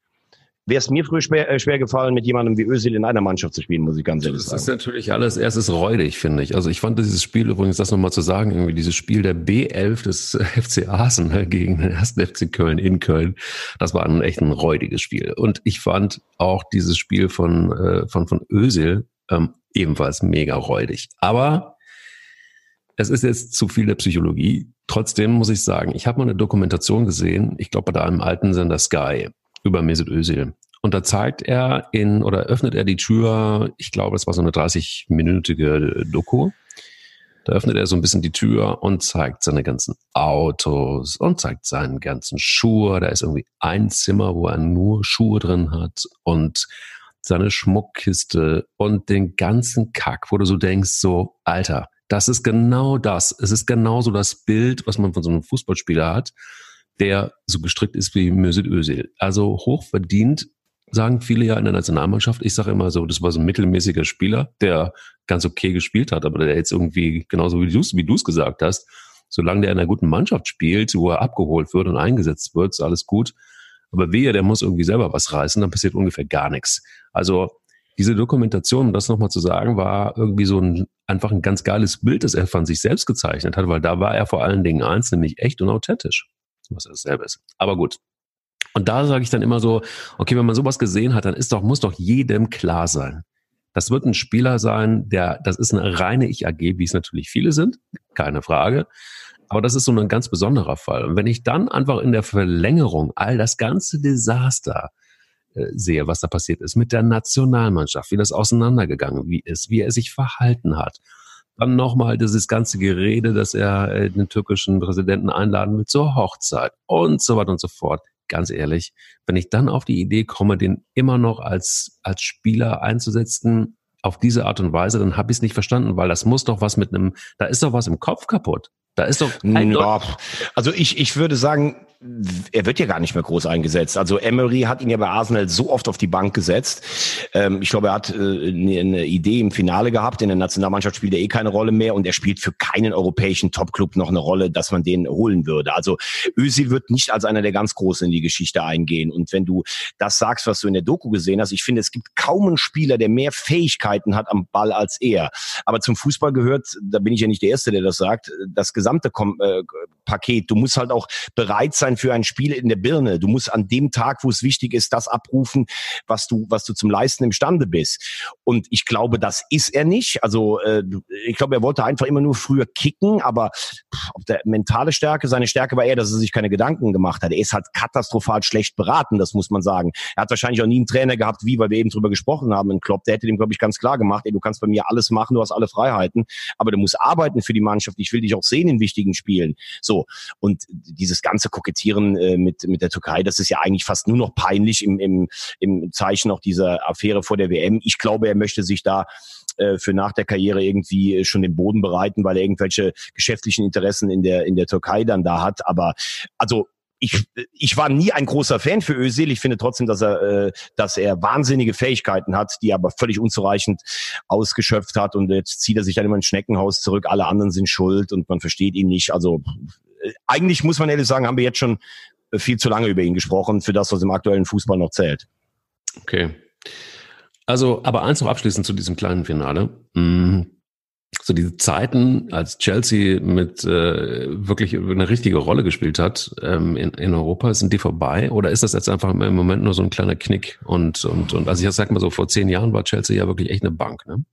wäre es mir früher schwer, äh, schwer gefallen, mit jemandem wie Özil in einer Mannschaft zu spielen, muss ich ganz ehrlich sagen. Das ist natürlich alles erstes räudig, finde ich. Also ich fand dieses Spiel, übrigens das nochmal zu sagen, irgendwie dieses Spiel der B11 des [LAUGHS] FC Arsenal gegen den ersten FC Köln in Köln, das war ein echt ein räudiges Spiel. Und ich fand auch dieses Spiel von, äh, von, von Özil ähm, ebenfalls mega räudig. Aber es ist jetzt zu viel der Psychologie. Trotzdem muss ich sagen, ich habe mal eine Dokumentation gesehen, ich glaube bei einem alten Sender Sky über Mesut Özil. Und da zeigt er in oder öffnet er die Tür, ich glaube, es war so eine 30-minütige Doku. Da öffnet er so ein bisschen die Tür und zeigt seine ganzen Autos und zeigt seinen ganzen Schuhe. Da ist irgendwie ein Zimmer, wo er nur Schuhe drin hat und seine Schmuckkiste und den ganzen Kack, wo du so denkst, so, Alter, das ist genau das. Es ist genauso das Bild, was man von so einem Fußballspieler hat der so gestrickt ist wie Mesut Özil. Also hochverdient, sagen viele ja in der Nationalmannschaft. Ich sage immer so, das war so ein mittelmäßiger Spieler, der ganz okay gespielt hat, aber der jetzt irgendwie, genauso wie du es wie gesagt hast, solange der in einer guten Mannschaft spielt, wo er abgeholt wird und eingesetzt wird, ist alles gut. Aber wehe, der muss irgendwie selber was reißen, dann passiert ungefähr gar nichts. Also diese Dokumentation, um das nochmal zu sagen, war irgendwie so ein, einfach ein ganz geiles Bild, das er von sich selbst gezeichnet hat, weil da war er vor allen Dingen eins, nämlich echt und authentisch was dasselbe ist. Aber gut. Und da sage ich dann immer so, okay, wenn man sowas gesehen hat, dann ist doch, muss doch jedem klar sein. Das wird ein Spieler sein, der, das ist eine reine Ich-AG, wie es natürlich viele sind, keine Frage. Aber das ist so ein ganz besonderer Fall. Und wenn ich dann einfach in der Verlängerung all das ganze Desaster äh, sehe, was da passiert ist mit der Nationalmannschaft, wie das auseinandergegangen wie ist, wie er sich verhalten hat, dann nochmal dieses ganze Gerede, dass er äh, den türkischen Präsidenten einladen will zur Hochzeit und so weiter und so fort. Ganz ehrlich, wenn ich dann auf die Idee komme, den immer noch als, als Spieler einzusetzen, auf diese Art und Weise, dann habe ich es nicht verstanden, weil das muss doch was mit einem, da ist doch was im Kopf kaputt. Da ist doch ein ja, also ich, ich würde sagen, er wird ja gar nicht mehr groß eingesetzt. Also Emery hat ihn ja bei Arsenal so oft auf die Bank gesetzt. Ähm, ich glaube, er hat äh, eine Idee im Finale gehabt. In der Nationalmannschaft spielt er eh keine Rolle mehr und er spielt für keinen europäischen Topclub noch eine Rolle, dass man den holen würde. Also Özil wird nicht als einer der ganz Großen in die Geschichte eingehen. Und wenn du das sagst, was du in der Doku gesehen hast, ich finde, es gibt kaum einen Spieler, der mehr Fähigkeiten hat am Ball als er. Aber zum Fußball gehört, da bin ich ja nicht der Erste, der das sagt, das gesamte Kom äh, Paket. Du musst halt auch bereit sein, sein für ein Spiel in der Birne. Du musst an dem Tag, wo es wichtig ist, das abrufen, was du, was du zum Leisten imstande bist. Und ich glaube, das ist er nicht. Also äh, ich glaube, er wollte einfach immer nur früher kicken, aber auf der mentale Stärke, seine Stärke war eher, dass er sich keine Gedanken gemacht hat. Er ist halt katastrophal schlecht beraten, das muss man sagen. Er hat wahrscheinlich auch nie einen Trainer gehabt, wie, weil wir eben drüber gesprochen haben, in Klopp, der hätte dem, glaube ich, ganz klar gemacht, ey, du kannst bei mir alles machen, du hast alle Freiheiten, aber du musst arbeiten für die Mannschaft. Ich will dich auch sehen in wichtigen Spielen. So. Und dieses ganze Kokettieren Kokettieren äh, mit, mit der Türkei. Das ist ja eigentlich fast nur noch peinlich im, im, im Zeichen auch dieser Affäre vor der WM. Ich glaube, er möchte sich da äh, für nach der Karriere irgendwie schon den Boden bereiten, weil er irgendwelche geschäftlichen Interessen in der in der Türkei dann da hat. Aber also ich, ich war nie ein großer Fan für Özil. Ich finde trotzdem, dass er, äh, dass er wahnsinnige Fähigkeiten hat, die er aber völlig unzureichend ausgeschöpft hat. Und jetzt zieht er sich dann immer ins Schneckenhaus zurück. Alle anderen sind schuld und man versteht ihn nicht. Also eigentlich muss man ehrlich sagen, haben wir jetzt schon viel zu lange über ihn gesprochen, für das, was im aktuellen Fußball noch zählt. Okay. Also, aber eins noch abschließend zu diesem kleinen Finale. Mm, so diese Zeiten, als Chelsea mit äh, wirklich eine richtige Rolle gespielt hat ähm, in, in Europa, sind die vorbei? Oder ist das jetzt einfach im Moment nur so ein kleiner Knick? Und, und, und also ich sag mal so, vor zehn Jahren war Chelsea ja wirklich echt eine Bank, ne?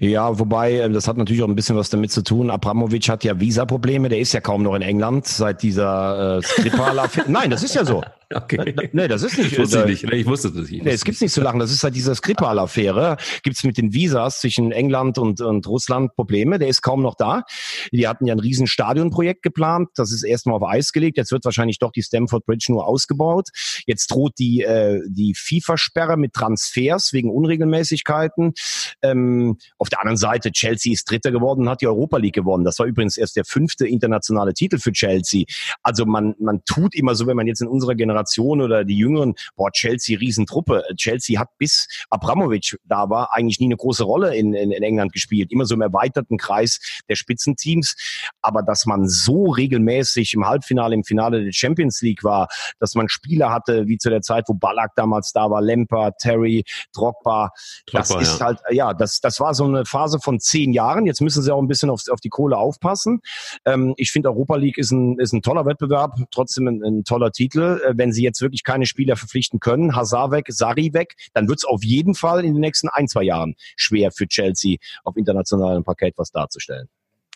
Ja, wobei, äh, das hat natürlich auch ein bisschen was damit zu tun. Abramovic hat ja Visa-Probleme, der ist ja kaum noch in England seit dieser äh, skripal [LAUGHS] Nein, das ist ja so. [LAUGHS] Okay. Nee, das ist nicht. Ich wusste, nicht. Nee, ich wusste das nicht. Nee, es gibt's nicht zu lachen. Das ist halt dieser Skripal-Affäre. Gibt's mit den Visas zwischen England und, und Russland Probleme. Der ist kaum noch da. Die hatten ja ein riesen Stadionprojekt geplant. Das ist erstmal auf Eis gelegt. Jetzt wird wahrscheinlich doch die Stamford Bridge nur ausgebaut. Jetzt droht die, äh, die FIFA-Sperre mit Transfers wegen Unregelmäßigkeiten. Ähm, auf der anderen Seite, Chelsea ist Dritter geworden, hat die Europa League gewonnen. Das war übrigens erst der fünfte internationale Titel für Chelsea. Also man, man tut immer so, wenn man jetzt in unserer Generation Generation oder die Jüngeren, boah, Chelsea, Riesentruppe. Chelsea hat bis Abramovic da war eigentlich nie eine große Rolle in, in, in England gespielt. Immer so im erweiterten Kreis der Spitzenteams. Aber dass man so regelmäßig im Halbfinale, im Finale der Champions League war, dass man Spieler hatte, wie zu der Zeit, wo Ballack damals da war, Lemper, Terry, Drogba, das Drogba, ist ja. halt, ja, das, das war so eine Phase von zehn Jahren. Jetzt müssen sie auch ein bisschen auf, auf die Kohle aufpassen. Ähm, ich finde, Europa League ist ein, ist ein toller Wettbewerb, trotzdem ein, ein toller Titel. Äh, wenn sie jetzt wirklich keine Spieler verpflichten können, Hazard weg, Sari weg, dann wird es auf jeden Fall in den nächsten ein, zwei Jahren schwer für Chelsea auf internationalem Parkett was darzustellen.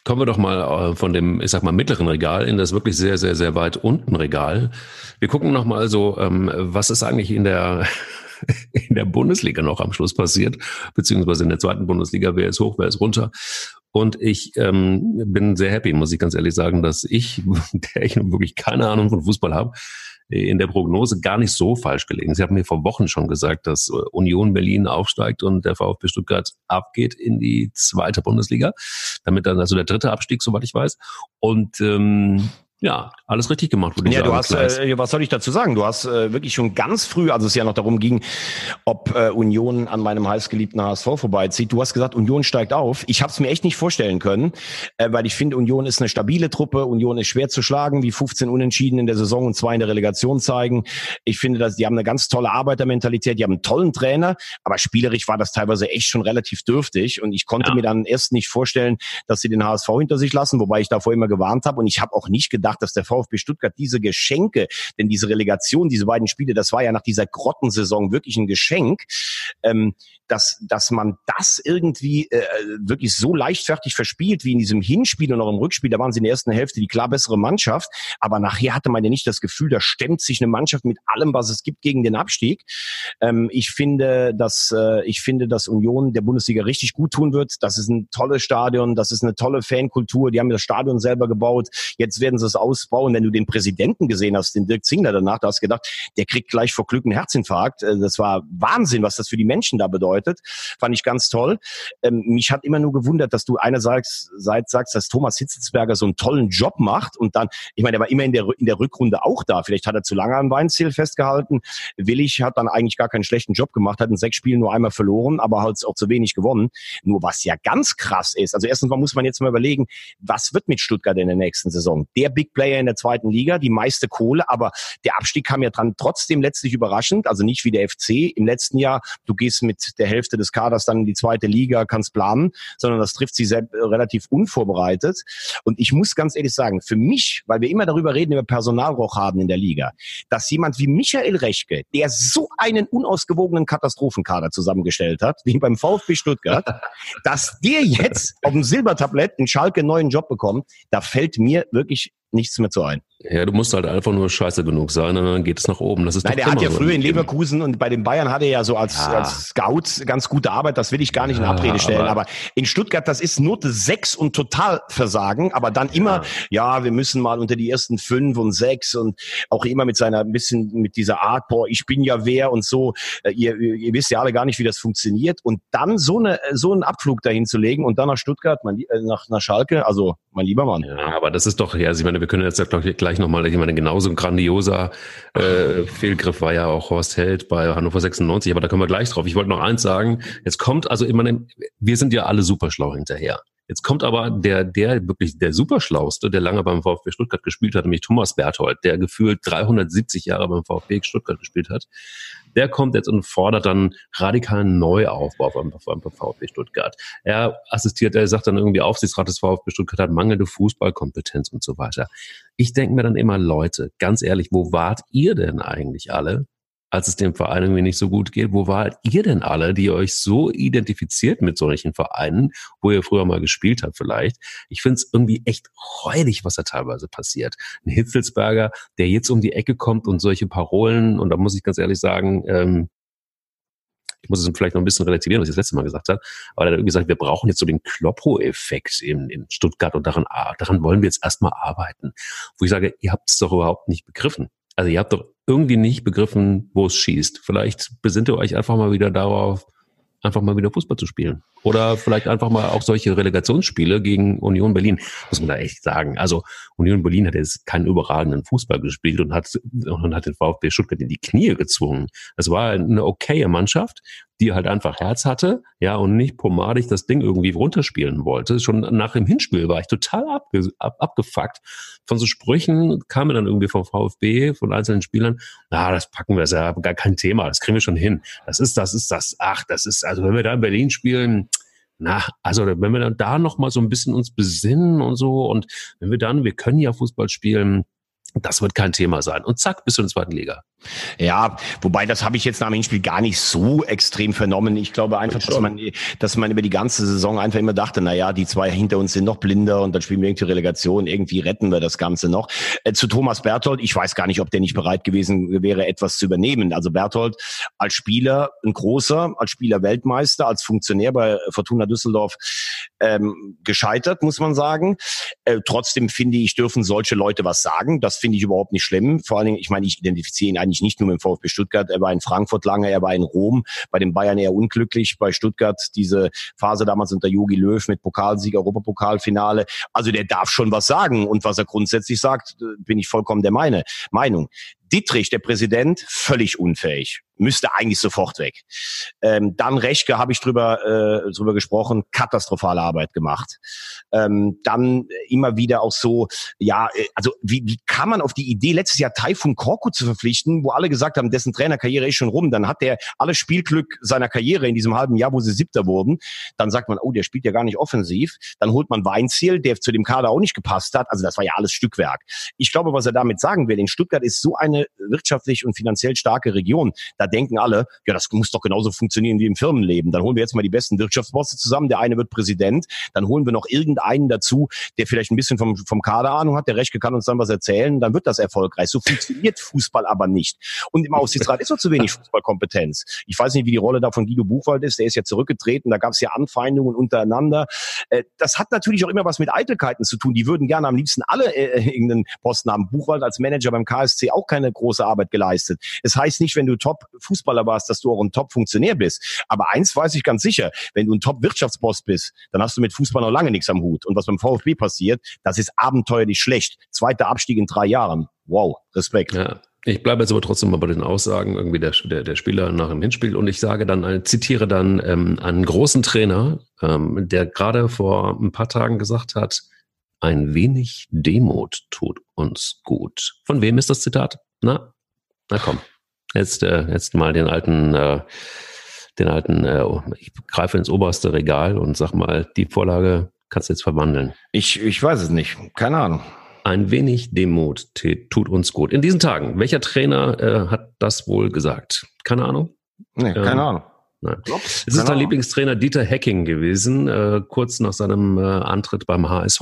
Kommen wir doch mal äh, von dem, ich sag mal, mittleren Regal in das wirklich sehr, sehr, sehr weit unten Regal. Wir gucken noch mal so, ähm, was ist eigentlich in der [LAUGHS] in der Bundesliga noch am Schluss passiert, beziehungsweise in der zweiten Bundesliga, wer ist hoch, wer ist runter. Und ich ähm, bin sehr happy, muss ich ganz ehrlich sagen, dass ich, [LAUGHS] der ich wirklich keine Ahnung von Fußball habe, in der Prognose gar nicht so falsch gelegen. Sie haben mir vor Wochen schon gesagt, dass Union Berlin aufsteigt und der VfB Stuttgart abgeht in die zweite Bundesliga. Damit dann also der dritte Abstieg, soweit ich weiß. Und ähm, ja, alles richtig gemacht, würde ich ja, sagen. Du hast, äh, was soll ich dazu sagen? Du hast äh, wirklich schon ganz früh, als es ja noch darum ging, ob äh, Union an meinem heißgeliebten HSV vorbeizieht, du hast gesagt, Union steigt auf. Ich habe es mir echt nicht vorstellen können, äh, weil ich finde, Union ist eine stabile Truppe, Union ist schwer zu schlagen, wie 15 Unentschieden in der Saison und zwei in der Relegation zeigen. Ich finde, dass die haben eine ganz tolle Arbeitermentalität, die haben einen tollen Trainer, aber spielerisch war das teilweise echt schon relativ dürftig und ich konnte ja. mir dann erst nicht vorstellen, dass sie den HSV hinter sich lassen, wobei ich davor immer gewarnt habe und ich habe auch nicht gedacht, gedacht, dass der VfB Stuttgart diese Geschenke, denn diese Relegation, diese beiden Spiele, das war ja nach dieser Grottensaison wirklich ein Geschenk, ähm, dass, dass man das irgendwie äh, wirklich so leichtfertig verspielt wie in diesem Hinspiel und auch im Rückspiel. Da waren sie in der ersten Hälfte die klar bessere Mannschaft, aber nachher hatte man ja nicht das Gefühl, da stemmt sich eine Mannschaft mit allem, was es gibt, gegen den Abstieg. Ähm, ich finde, dass äh, ich finde, dass Union der Bundesliga richtig gut tun wird. Das ist ein tolles Stadion, das ist eine tolle Fankultur. Die haben das Stadion selber gebaut. Jetzt werden sie es ausbauen. Wenn du den Präsidenten gesehen hast, den Dirk Zingler danach, da hast du gedacht, der kriegt gleich vor Glück einen Herzinfarkt. Äh, das war Wahnsinn, was das für die Menschen da bedeutet. Fand ich ganz toll. Ähm, mich hat immer nur gewundert, dass du einerseits sagst, dass Thomas Hitzelsberger so einen tollen Job macht und dann, ich meine, der war immer in der, in der Rückrunde auch da. Vielleicht hat er zu lange am Weinziel festgehalten. Willig hat dann eigentlich gar keinen schlechten Job gemacht, hat in sechs Spielen nur einmal verloren, aber halt auch zu wenig gewonnen. Nur was ja ganz krass ist, also erstens mal muss man jetzt mal überlegen, was wird mit Stuttgart in der nächsten Saison? Der Big Player in der zweiten Liga, die meiste Kohle, aber der Abstieg kam ja dran trotzdem letztlich überraschend, also nicht wie der FC im letzten Jahr. Du gehst mit der Hälfte des Kaders dann in die zweite Liga, kannst planen, sondern das trifft sie sehr, relativ unvorbereitet. Und ich muss ganz ehrlich sagen, für mich, weil wir immer darüber reden, über Personalrochaden in der Liga, dass jemand wie Michael Rechke, der so einen unausgewogenen Katastrophenkader zusammengestellt hat, wie beim VfB Stuttgart, [LAUGHS] dass der jetzt auf dem Silbertablett in Schalke einen neuen Job bekommt, da fällt mir wirklich nichts mehr zu ein. Ja, du musst halt einfach nur scheiße genug sein und dann geht es nach oben. Das ist Nein, der hat ja früher in Leverkusen und bei den Bayern hat er ja so als, ja. als Scout ganz gute Arbeit, das will ich gar nicht in Abrede stellen. Aber, aber, in Stuttgart, das ist Note 6 und Totalversagen, aber dann immer, ja. ja, wir müssen mal unter die ersten fünf und sechs und auch immer mit seiner ein bisschen mit dieser Art, boah, ich bin ja wer und so. Äh, ihr, ihr wisst ja alle gar nicht, wie das funktioniert. Und dann so eine so einen Abflug dahin zu legen und dann nach Stuttgart, mein, äh, nach, nach Schalke, also mein lieber Mann. Ja, aber das ist doch, ja, also ich meine, wir können jetzt gleich nochmal, ich meine, genauso ein grandioser äh, Fehlgriff war ja auch Horst Held bei Hannover 96, aber da kommen wir gleich drauf. Ich wollte noch eins sagen, jetzt kommt, also ich meine, wir sind ja alle super schlau hinterher. Jetzt kommt aber der, der wirklich der Superschlauste, der lange beim VfB Stuttgart gespielt hat, nämlich Thomas Berthold, der gefühlt 370 Jahre beim VfB Stuttgart gespielt hat. Der kommt jetzt und fordert dann radikalen Neuaufbau beim, beim VfB Stuttgart. Er assistiert, er sagt dann irgendwie Aufsichtsrat des VfB Stuttgart hat mangelnde Fußballkompetenz und so weiter. Ich denke mir dann immer, Leute, ganz ehrlich, wo wart ihr denn eigentlich alle, als es dem Verein irgendwie nicht so gut geht. Wo wart ihr denn alle, die euch so identifiziert mit solchen Vereinen, wo ihr früher mal gespielt habt vielleicht? Ich finde es irgendwie echt räudig, was da teilweise passiert. Ein Hitzelsberger, der jetzt um die Ecke kommt und solche Parolen, und da muss ich ganz ehrlich sagen, ähm, ich muss es vielleicht noch ein bisschen relativieren, was ich das letzte Mal gesagt habe, aber er hat irgendwie gesagt, wir brauchen jetzt so den Kloppo-Effekt in, in Stuttgart und daran, daran wollen wir jetzt erstmal arbeiten. Wo ich sage, ihr habt es doch überhaupt nicht begriffen. Also ihr habt doch irgendwie nicht begriffen, wo es schießt. Vielleicht besinnt ihr euch einfach mal wieder darauf, einfach mal wieder Fußball zu spielen. Oder vielleicht einfach mal auch solche Relegationsspiele gegen Union Berlin, muss man da echt sagen. Also Union Berlin hat jetzt keinen überragenden Fußball gespielt und hat, und hat den VfB Stuttgart in die Knie gezwungen. Es war eine okaye Mannschaft, die halt einfach Herz hatte, ja, und nicht pomadig das Ding irgendwie runterspielen wollte. Schon nach dem Hinspiel war ich total abge, ab, abgefuckt. Von so Sprüchen kam mir dann irgendwie vom VfB, von einzelnen Spielern, na, das packen wir, ist ja gar kein Thema, das kriegen wir schon hin. Das ist, das ist das, ach, das ist, also wenn wir da in Berlin spielen, na, also wenn wir dann da noch mal so ein bisschen uns besinnen und so und wenn wir dann, wir können ja Fußball spielen, das wird kein Thema sein. Und zack, bist du in der zweiten Liga. Ja, wobei das habe ich jetzt nach dem Hinspiel gar nicht so extrem vernommen. Ich glaube einfach, dass man, dass man über die ganze Saison einfach immer dachte, na ja, die zwei hinter uns sind noch blinder und dann spielen wir irgendwie Relegation, irgendwie retten wir das Ganze noch. Äh, zu Thomas Berthold, ich weiß gar nicht, ob der nicht bereit gewesen wäre, etwas zu übernehmen. Also Berthold als Spieler ein großer, als Spieler Weltmeister, als Funktionär bei Fortuna Düsseldorf ähm, gescheitert, muss man sagen. Äh, trotzdem finde ich, dürfen solche Leute was sagen. Das finde ich überhaupt nicht schlimm. Vor allen Dingen, ich meine, ich identifiziere ihn eigentlich nicht nur mit dem VfB Stuttgart. Er war in Frankfurt lange, er war in Rom, bei den Bayern eher unglücklich, bei Stuttgart diese Phase damals unter Jogi Löw mit Pokalsieg, Europapokalfinale. Also der darf schon was sagen. Und was er grundsätzlich sagt, bin ich vollkommen der meine, Meinung. Dietrich, der Präsident, völlig unfähig müsste eigentlich sofort weg. Ähm, dann Rechke habe ich drüber, äh, drüber gesprochen, katastrophale Arbeit gemacht. Ähm, dann immer wieder auch so, ja, äh, also wie, wie kann man auf die Idee, letztes Jahr Taifun Korku zu verpflichten, wo alle gesagt haben, dessen Trainerkarriere ist schon rum, dann hat der alles Spielglück seiner Karriere in diesem halben Jahr, wo sie Siebter wurden. Dann sagt man, oh, der spielt ja gar nicht offensiv. Dann holt man Weinziel, der zu dem Kader auch nicht gepasst hat. Also das war ja alles Stückwerk. Ich glaube, was er damit sagen will, in Stuttgart ist so eine wirtschaftlich und finanziell starke Region. Da denken alle, ja, das muss doch genauso funktionieren wie im Firmenleben. Dann holen wir jetzt mal die besten Wirtschaftsbosse zusammen. Der eine wird Präsident. Dann holen wir noch irgendeinen dazu, der vielleicht ein bisschen vom, vom Kader Ahnung hat. Der Rechte kann uns dann was erzählen. Dann wird das erfolgreich. So funktioniert Fußball aber nicht. Und im Aufsichtsrat ist noch zu wenig [LAUGHS] Fußballkompetenz. Ich weiß nicht, wie die Rolle da von Guido Buchwald ist. Der ist ja zurückgetreten. Da gab es ja Anfeindungen untereinander. Äh, das hat natürlich auch immer was mit Eitelkeiten zu tun. Die würden gerne am liebsten alle äh, irgendeinen Posten haben. Buchwald als Manager beim KSC auch keine große Arbeit geleistet. Es heißt nicht, wenn du Top-Fußball Fußballer warst, dass du auch ein Top-Funktionär bist. Aber eins weiß ich ganz sicher, wenn du ein Top-Wirtschaftsboss bist, dann hast du mit Fußball noch lange nichts am Hut. Und was beim VfB passiert, das ist abenteuerlich schlecht. Zweiter Abstieg in drei Jahren. Wow, Respekt. Ja. Ich bleibe jetzt aber trotzdem mal bei den Aussagen irgendwie der, der, der Spieler nach dem Hinspiel und ich sage dann, äh, zitiere dann ähm, einen großen Trainer, ähm, der gerade vor ein paar Tagen gesagt hat, ein wenig Demut tut uns gut. Von wem ist das Zitat? Na, na komm. Jetzt, äh, jetzt mal den alten, äh, den alten, äh, ich greife ins oberste Regal und sag mal, die Vorlage kannst du jetzt verwandeln. Ich, ich weiß es nicht. Keine Ahnung. Ein wenig Demut tut uns gut. In diesen Tagen, welcher Trainer äh, hat das wohl gesagt? Keine Ahnung? Nee, keine ähm, Ahnung. Nein. Es ist dein Lieblingstrainer Dieter Hecking gewesen, äh, kurz nach seinem äh, Antritt beim HSV.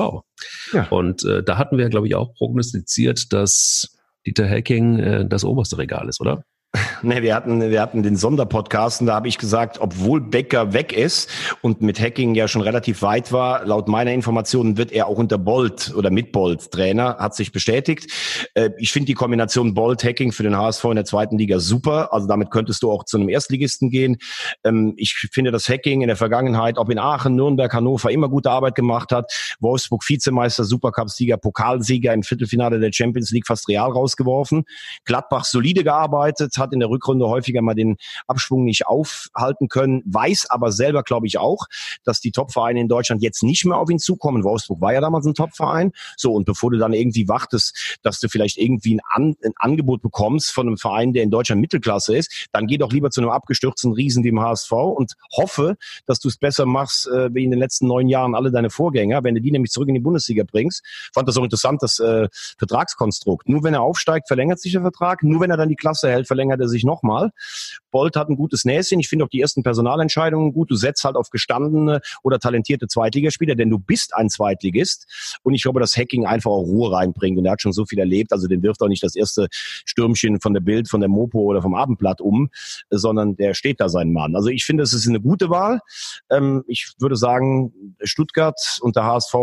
Ja. Und äh, da hatten wir, glaube ich, auch prognostiziert, dass Dieter Hecking äh, das oberste Regal ist, oder? [LAUGHS] Ne, wir hatten, wir hatten den Sonderpodcast und da habe ich gesagt, obwohl Becker weg ist und mit Hacking ja schon relativ weit war, laut meiner Informationen wird er auch unter Bolt oder mit Bolt Trainer, hat sich bestätigt. Äh, ich finde die Kombination Bolt-Hacking für den HSV in der zweiten Liga super. Also damit könntest du auch zu einem Erstligisten gehen. Ähm, ich finde, dass Hacking in der Vergangenheit, ob in Aachen, Nürnberg, Hannover, immer gute Arbeit gemacht hat. Wolfsburg Vizemeister, Supercup-Sieger, Pokalsieger im Viertelfinale der Champions League fast real rausgeworfen. Gladbach solide gearbeitet, hat in der Rückrunde häufiger mal den Abschwung nicht aufhalten können, weiß aber selber, glaube ich, auch, dass die Topvereine in Deutschland jetzt nicht mehr auf ihn zukommen. Wolfsburg war ja damals ein Topverein. So, und bevor du dann irgendwie wartest, dass du vielleicht irgendwie ein, An ein Angebot bekommst von einem Verein, der in Deutschland Mittelklasse ist, dann geh doch lieber zu einem abgestürzten Riesen wie dem HSV und hoffe, dass du es besser machst äh, wie in den letzten neun Jahren alle deine Vorgänger. Wenn du die nämlich zurück in die Bundesliga bringst, fand das auch interessant, das äh, Vertragskonstrukt. Nur wenn er aufsteigt, verlängert sich der Vertrag. Nur wenn er dann die Klasse hält, verlängert er sich nochmal. Bolt hat ein gutes Näschen. Ich finde auch die ersten Personalentscheidungen gut. Du setzt halt auf gestandene oder talentierte Zweitligaspieler, denn du bist ein Zweitligist. Und ich glaube, dass Hacking einfach auch Ruhe reinbringt. Und er hat schon so viel erlebt. Also den wirft auch nicht das erste Stürmchen von der Bild, von der Mopo oder vom Abendblatt um, sondern der steht da seinen Mann. Also ich finde, es ist eine gute Wahl. Ähm, ich würde sagen, Stuttgart und der HSV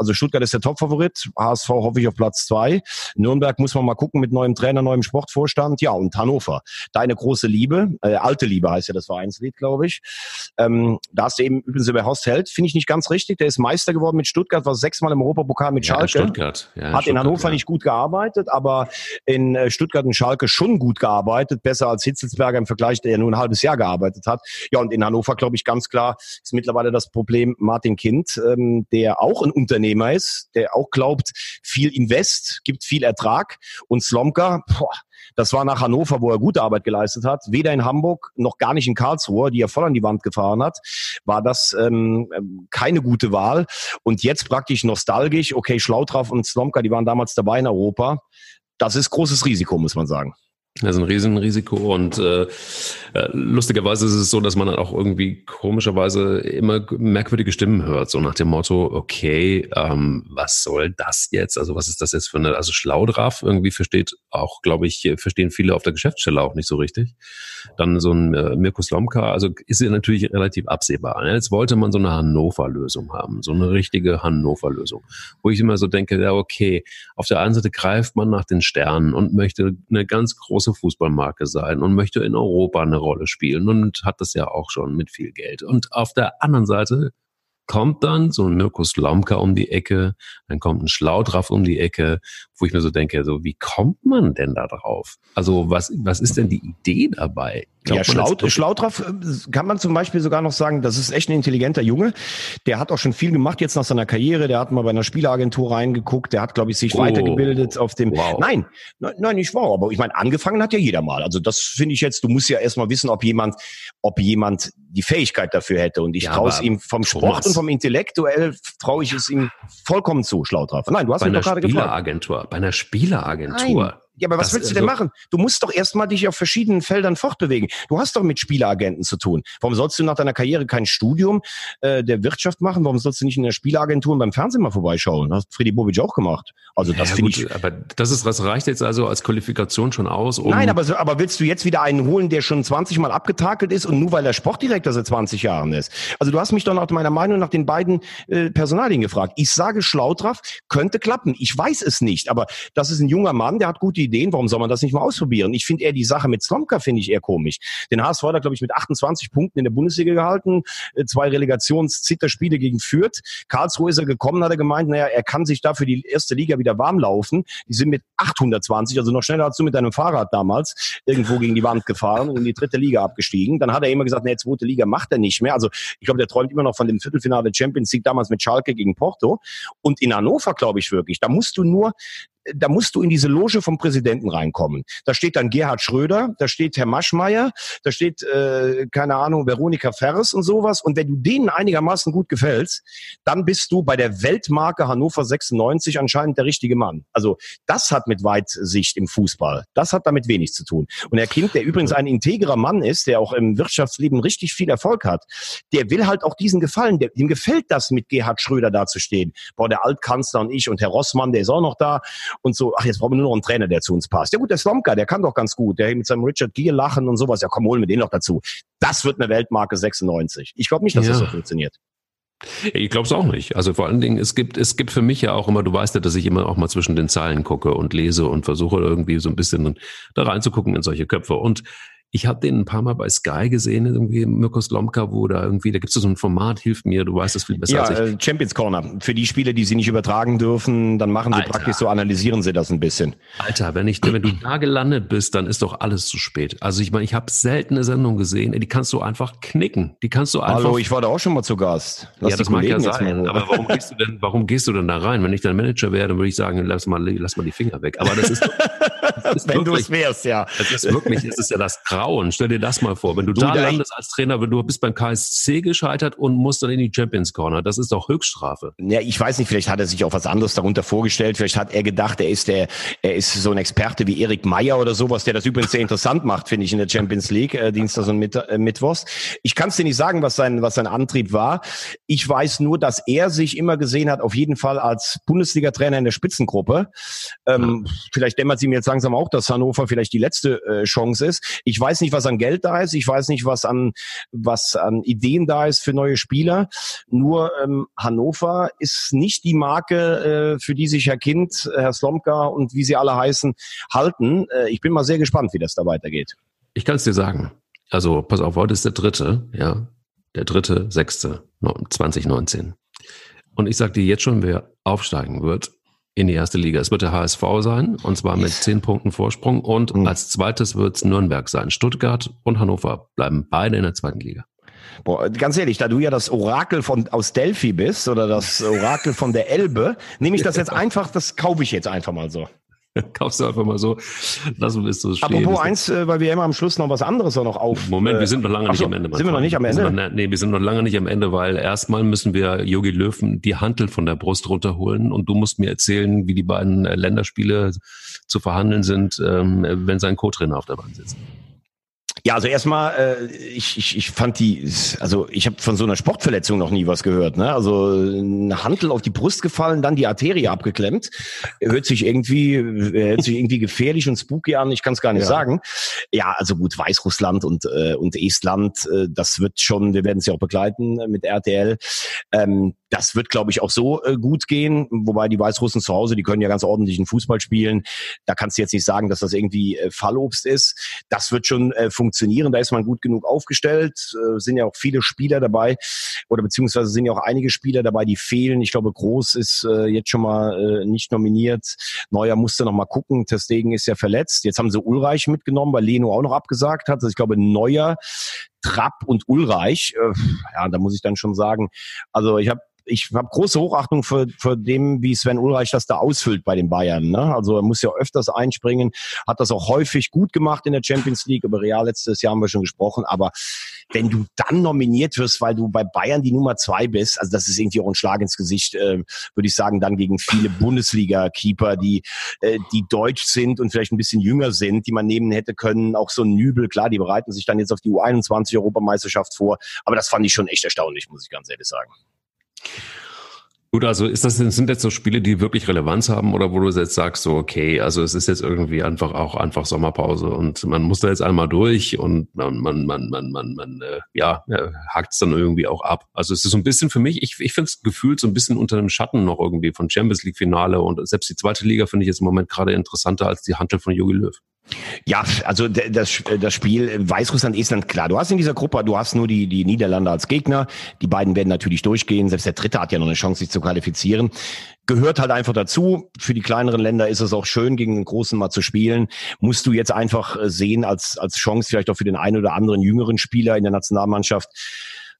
also Stuttgart ist der Topfavorit, HSV hoffe ich auf Platz zwei. Nürnberg muss man mal gucken mit neuem Trainer, neuem Sportvorstand. Ja, und Hannover, deine große Liebe, äh, alte Liebe heißt ja das Vereinslied, glaube ich. Ähm, da hast du eben übrigens über Horst Held, finde ich nicht ganz richtig. Der ist Meister geworden mit Stuttgart, war sechsmal im Europapokal mit Schalke. Ja, Stuttgart. Ja, Hat Stuttgart, in Hannover ja. nicht gut gearbeitet, aber in äh, Stuttgart und Schalke schon gut gearbeitet, besser als Hitzelsberger im Vergleich, der ja nur ein halbes Jahr gearbeitet hat. Ja, und in Hannover, glaube ich, ganz klar ist mittlerweile das Problem Martin Kind, ähm, der auch ein Unternehmer ist, der auch glaubt, viel Invest gibt viel Ertrag. Und Slomka, boah, das war nach Hannover, wo er gute Arbeit geleistet hat. Weder in Hamburg noch gar nicht in Karlsruhe, die er voll an die Wand gefahren hat, war das ähm, keine gute Wahl. Und jetzt praktisch nostalgisch, okay, Schlautraff und Slomka, die waren damals dabei in Europa. Das ist großes Risiko, muss man sagen. Das ist ein Riesenrisiko und äh, äh, lustigerweise ist es so, dass man dann auch irgendwie komischerweise immer merkwürdige Stimmen hört, so nach dem Motto, okay, ähm, was soll das jetzt? Also was ist das jetzt für eine, also Schlaudraff irgendwie versteht auch, glaube ich, verstehen viele auf der Geschäftsstelle auch nicht so richtig. Dann so ein äh, Mirko Slomka, also ist ja natürlich relativ absehbar. Ne? Jetzt wollte man so eine Hannover-Lösung haben, so eine richtige Hannover-Lösung, wo ich immer so denke, ja okay, auf der einen Seite greift man nach den Sternen und möchte eine ganz große große Fußballmarke sein und möchte in Europa eine Rolle spielen und hat das ja auch schon mit viel Geld. Und auf der anderen Seite kommt dann so ein Mirko Slomka um die Ecke, dann kommt ein Schlaudraff um die Ecke, wo ich mir so denke, so wie kommt man denn da drauf? Also was, was ist denn die Idee dabei? Ja, Schlaut, Schlautraff äh, kann man zum Beispiel sogar noch sagen, das ist echt ein intelligenter Junge. Der hat auch schon viel gemacht jetzt nach seiner Karriere. Der hat mal bei einer Spielagentur reingeguckt. Der hat, glaube ich, sich oh, weitergebildet auf dem. Wow. Nein, nein, nein, nicht wahr. Aber ich meine, angefangen hat ja jeder mal. Also das finde ich jetzt. Du musst ja erstmal wissen, ob jemand, ob jemand die Fähigkeit dafür hätte. Und ich ja, traue es ihm vom Sport Thomas. und vom Intellektuell traue ich es ihm vollkommen zu, Schlautraff. Nein, du hast bei mich doch gerade gefragt. Spieleragentur, bei einer Spieleragentur. Ja, aber was das, willst du denn also, machen? Du musst doch erstmal dich auf verschiedenen Feldern fortbewegen. Du hast doch mit Spieleragenten zu tun. Warum sollst du nach deiner Karriere kein Studium äh, der Wirtschaft machen? Warum sollst du nicht in der Spieleragentur und beim Fernsehen mal vorbeischauen? Das hat Freddy Bobic auch gemacht. Also das ja, finde ich. Aber das ist, das reicht jetzt also als Qualifikation schon aus. Um Nein, aber, aber willst du jetzt wieder einen holen, der schon 20 Mal abgetakelt ist und nur weil er Sportdirektor seit 20 Jahren ist? Also du hast mich doch nach meiner Meinung nach den beiden äh, Personalien gefragt. Ich sage Schlautraff könnte klappen. Ich weiß es nicht, aber das ist ein junger Mann, der hat gute Ideen. Warum soll man das nicht mal ausprobieren? Ich finde eher die Sache mit Slomka finde ich eher komisch. Den HSV hat er, glaube ich, mit 28 Punkten in der Bundesliga gehalten, äh, zwei Relegations-Zitterspiele gegen Fürth. Karlsruhe ist er gekommen, hat er gemeint, naja, er kann sich dafür die erste Liga wieder warm laufen. Die sind mit 820, also noch schneller als du mit deinem Fahrrad damals, irgendwo gegen die Wand gefahren und in die dritte Liga abgestiegen. Dann hat er immer gesagt, nee, zweite Liga macht er nicht mehr. Also ich glaube, der träumt immer noch von dem Viertelfinale Champions League damals mit Schalke gegen Porto. Und in Hannover, glaube ich wirklich, da musst du nur da musst du in diese Loge vom Präsidenten reinkommen. Da steht dann Gerhard Schröder, da steht Herr Maschmeyer, da steht, äh, keine Ahnung, Veronika Ferres und sowas. Und wenn du denen einigermaßen gut gefällst, dann bist du bei der Weltmarke Hannover 96 anscheinend der richtige Mann. Also das hat mit Weitsicht im Fußball, das hat damit wenig zu tun. Und Herr Kind, der übrigens ein integrer Mann ist, der auch im Wirtschaftsleben richtig viel Erfolg hat, der will halt auch diesen Gefallen. Der, dem gefällt das, mit Gerhard Schröder da zu stehen. Boah, der Altkanzler und ich und Herr Rossmann, der ist auch noch da und so, ach, jetzt brauchen wir nur noch einen Trainer, der zu uns passt. Ja gut, der Slomka, der kann doch ganz gut. Der mit seinem Richard Gere lachen und sowas. Ja komm, holen wir den noch dazu. Das wird eine Weltmarke 96. Ich glaube nicht, dass ja. das so funktioniert. Ich glaube es auch nicht. Also vor allen Dingen, es gibt, es gibt für mich ja auch immer, du weißt ja, dass ich immer auch mal zwischen den Zeilen gucke und lese und versuche irgendwie so ein bisschen da reinzugucken in solche Köpfe. Und ich habe den ein paar Mal bei Sky gesehen, irgendwie Mirko Slomka, wo da irgendwie, da gibt es so ein Format, hilf mir, du weißt das viel besser ja, als ich. Äh, Champions Corner. Für die Spiele, die sie nicht übertragen dürfen, dann machen sie Alter. praktisch so, analysieren sie das ein bisschen. Alter, wenn ich, wenn du da gelandet bist, dann ist doch alles zu spät. Also ich meine, ich habe seltene Sendungen gesehen, die kannst du einfach knicken. Die kannst du einfach. Hallo, ich war da auch schon mal zu Gast. Lass ja, das mag ja sein. Aber warum gehst du denn, warum gehst du denn da rein? Wenn ich dein Manager wäre, dann würde ich sagen, lass mal, lass mal die Finger weg. Aber das ist, das ist wenn du es wärst, ja. Das ist wirklich, das ist ja das Grauen. Stell dir das mal vor. Wenn du, du da landest als Trainer, wenn du bist beim KSC gescheitert und musst dann in die Champions Corner, das ist doch Höchststrafe. Ja, ich weiß nicht, vielleicht hat er sich auch was anderes darunter vorgestellt. Vielleicht hat er gedacht, er ist der, er ist so ein Experte wie Erik Meyer oder sowas, der das übrigens sehr interessant macht, finde ich, in der Champions League, äh, Dienstags und Mitt äh, Mittwochs. Ich kann es dir nicht sagen, was sein, was sein Antrieb war. Ich weiß nur, dass er sich immer gesehen hat, auf jeden Fall als Bundesliga-Trainer in der Spitzengruppe. Ähm, ja. Vielleicht dämmert sie mir jetzt langsam auch, dass Hannover vielleicht die letzte äh, Chance ist. Ich weiß nicht, was an Geld da ist. Ich weiß nicht, was an, was an Ideen da ist für neue Spieler. Nur ähm, Hannover ist nicht die Marke, äh, für die sich Herr Kind, Herr Slomka und wie sie alle heißen, halten. Äh, ich bin mal sehr gespannt, wie das da weitergeht. Ich kann es dir sagen. Also, pass auf, heute ist der dritte, ja. Der dritte, sechste, 2019. Und ich sage dir jetzt schon, wer aufsteigen wird in die erste Liga. Es wird der HSV sein, und zwar mit zehn Punkten Vorsprung. Und mhm. als zweites wird es Nürnberg sein. Stuttgart und Hannover bleiben beide in der zweiten Liga. Boah, ganz ehrlich, da du ja das Orakel von aus Delphi bist oder das Orakel von der Elbe, nehme ich das jetzt [LAUGHS] einfach, das kaufe ich jetzt einfach mal so. [LAUGHS] Kaufst du einfach mal so, lassen wir es so stehen. Apropos eins, äh, weil wir immer am Schluss noch was anderes auch noch auf. Moment, wir sind noch lange nicht am Ende. Sind wir noch nicht am Ende? Wir noch, nee, wir sind noch lange nicht am Ende, weil erstmal müssen wir Yogi Löwen die Hantel von der Brust runterholen und du musst mir erzählen, wie die beiden äh, Länderspiele zu verhandeln sind, ähm, wenn sein Co-Trainer auf der Bank sitzt. Ja, also erstmal, äh, ich, ich, ich fand die, also ich habe von so einer Sportverletzung noch nie was gehört. Ne? Also eine Handel auf die Brust gefallen, dann die Arterie abgeklemmt. Hört sich irgendwie, hört sich irgendwie gefährlich und spooky an. Ich kann es gar nicht ja. sagen. Ja, also gut, Weißrussland und äh, und Estland, äh, das wird schon. Wir werden es ja auch begleiten mit RTL. Ähm, das wird, glaube ich, auch so äh, gut gehen. Wobei die Weißrussen zu Hause, die können ja ganz ordentlichen Fußball spielen. Da kannst du jetzt nicht sagen, dass das irgendwie äh, Fallobst ist. Das wird schon äh, funktionieren. Da ist man gut genug aufgestellt. Äh, sind ja auch viele Spieler dabei oder beziehungsweise sind ja auch einige Spieler dabei, die fehlen. Ich glaube, Groß ist äh, jetzt schon mal äh, nicht nominiert. Neuer musste noch mal gucken. Testegen ist ja verletzt. Jetzt haben sie Ulreich mitgenommen, weil Leno auch noch abgesagt hat. Also ich glaube, Neuer Trapp und Ulreich. Äh, ja, da muss ich dann schon sagen, also ich habe ich habe große Hochachtung für, für dem, wie Sven Ulreich das da ausfüllt bei den Bayern. Ne? Also er muss ja öfters einspringen, hat das auch häufig gut gemacht in der Champions League. Über Real letztes Jahr haben wir schon gesprochen. Aber wenn du dann nominiert wirst, weil du bei Bayern die Nummer zwei bist, also das ist irgendwie auch ein Schlag ins Gesicht, äh, würde ich sagen, dann gegen viele Bundesliga-Keeper, die, äh, die deutsch sind und vielleicht ein bisschen jünger sind, die man nehmen hätte können. Auch so ein Nübel, klar, die bereiten sich dann jetzt auf die U21-Europameisterschaft vor. Aber das fand ich schon echt erstaunlich, muss ich ganz ehrlich sagen. Gut, also ist das, sind jetzt so Spiele, die wirklich Relevanz haben oder wo du jetzt sagst, so, okay, also es ist jetzt irgendwie einfach auch einfach Sommerpause und man muss da jetzt einmal durch und man, man, man, man, man, man äh, ja, äh, hakt es dann irgendwie auch ab. Also es ist so ein bisschen für mich, ich, ich finde es gefühlt so ein bisschen unter dem Schatten noch irgendwie von Champions League Finale und selbst die zweite Liga finde ich jetzt im Moment gerade interessanter als die Handel von Jogi Löw. Ja, also das, das Spiel Weißrussland, Estland, klar. Du hast in dieser Gruppe, du hast nur die, die Niederlande als Gegner. Die beiden werden natürlich durchgehen. Selbst der Dritte hat ja noch eine Chance, sich zu qualifizieren. Gehört halt einfach dazu. Für die kleineren Länder ist es auch schön, gegen den Großen mal zu spielen. Musst du jetzt einfach äh, sehen als, als Chance vielleicht auch für den einen oder anderen jüngeren Spieler in der Nationalmannschaft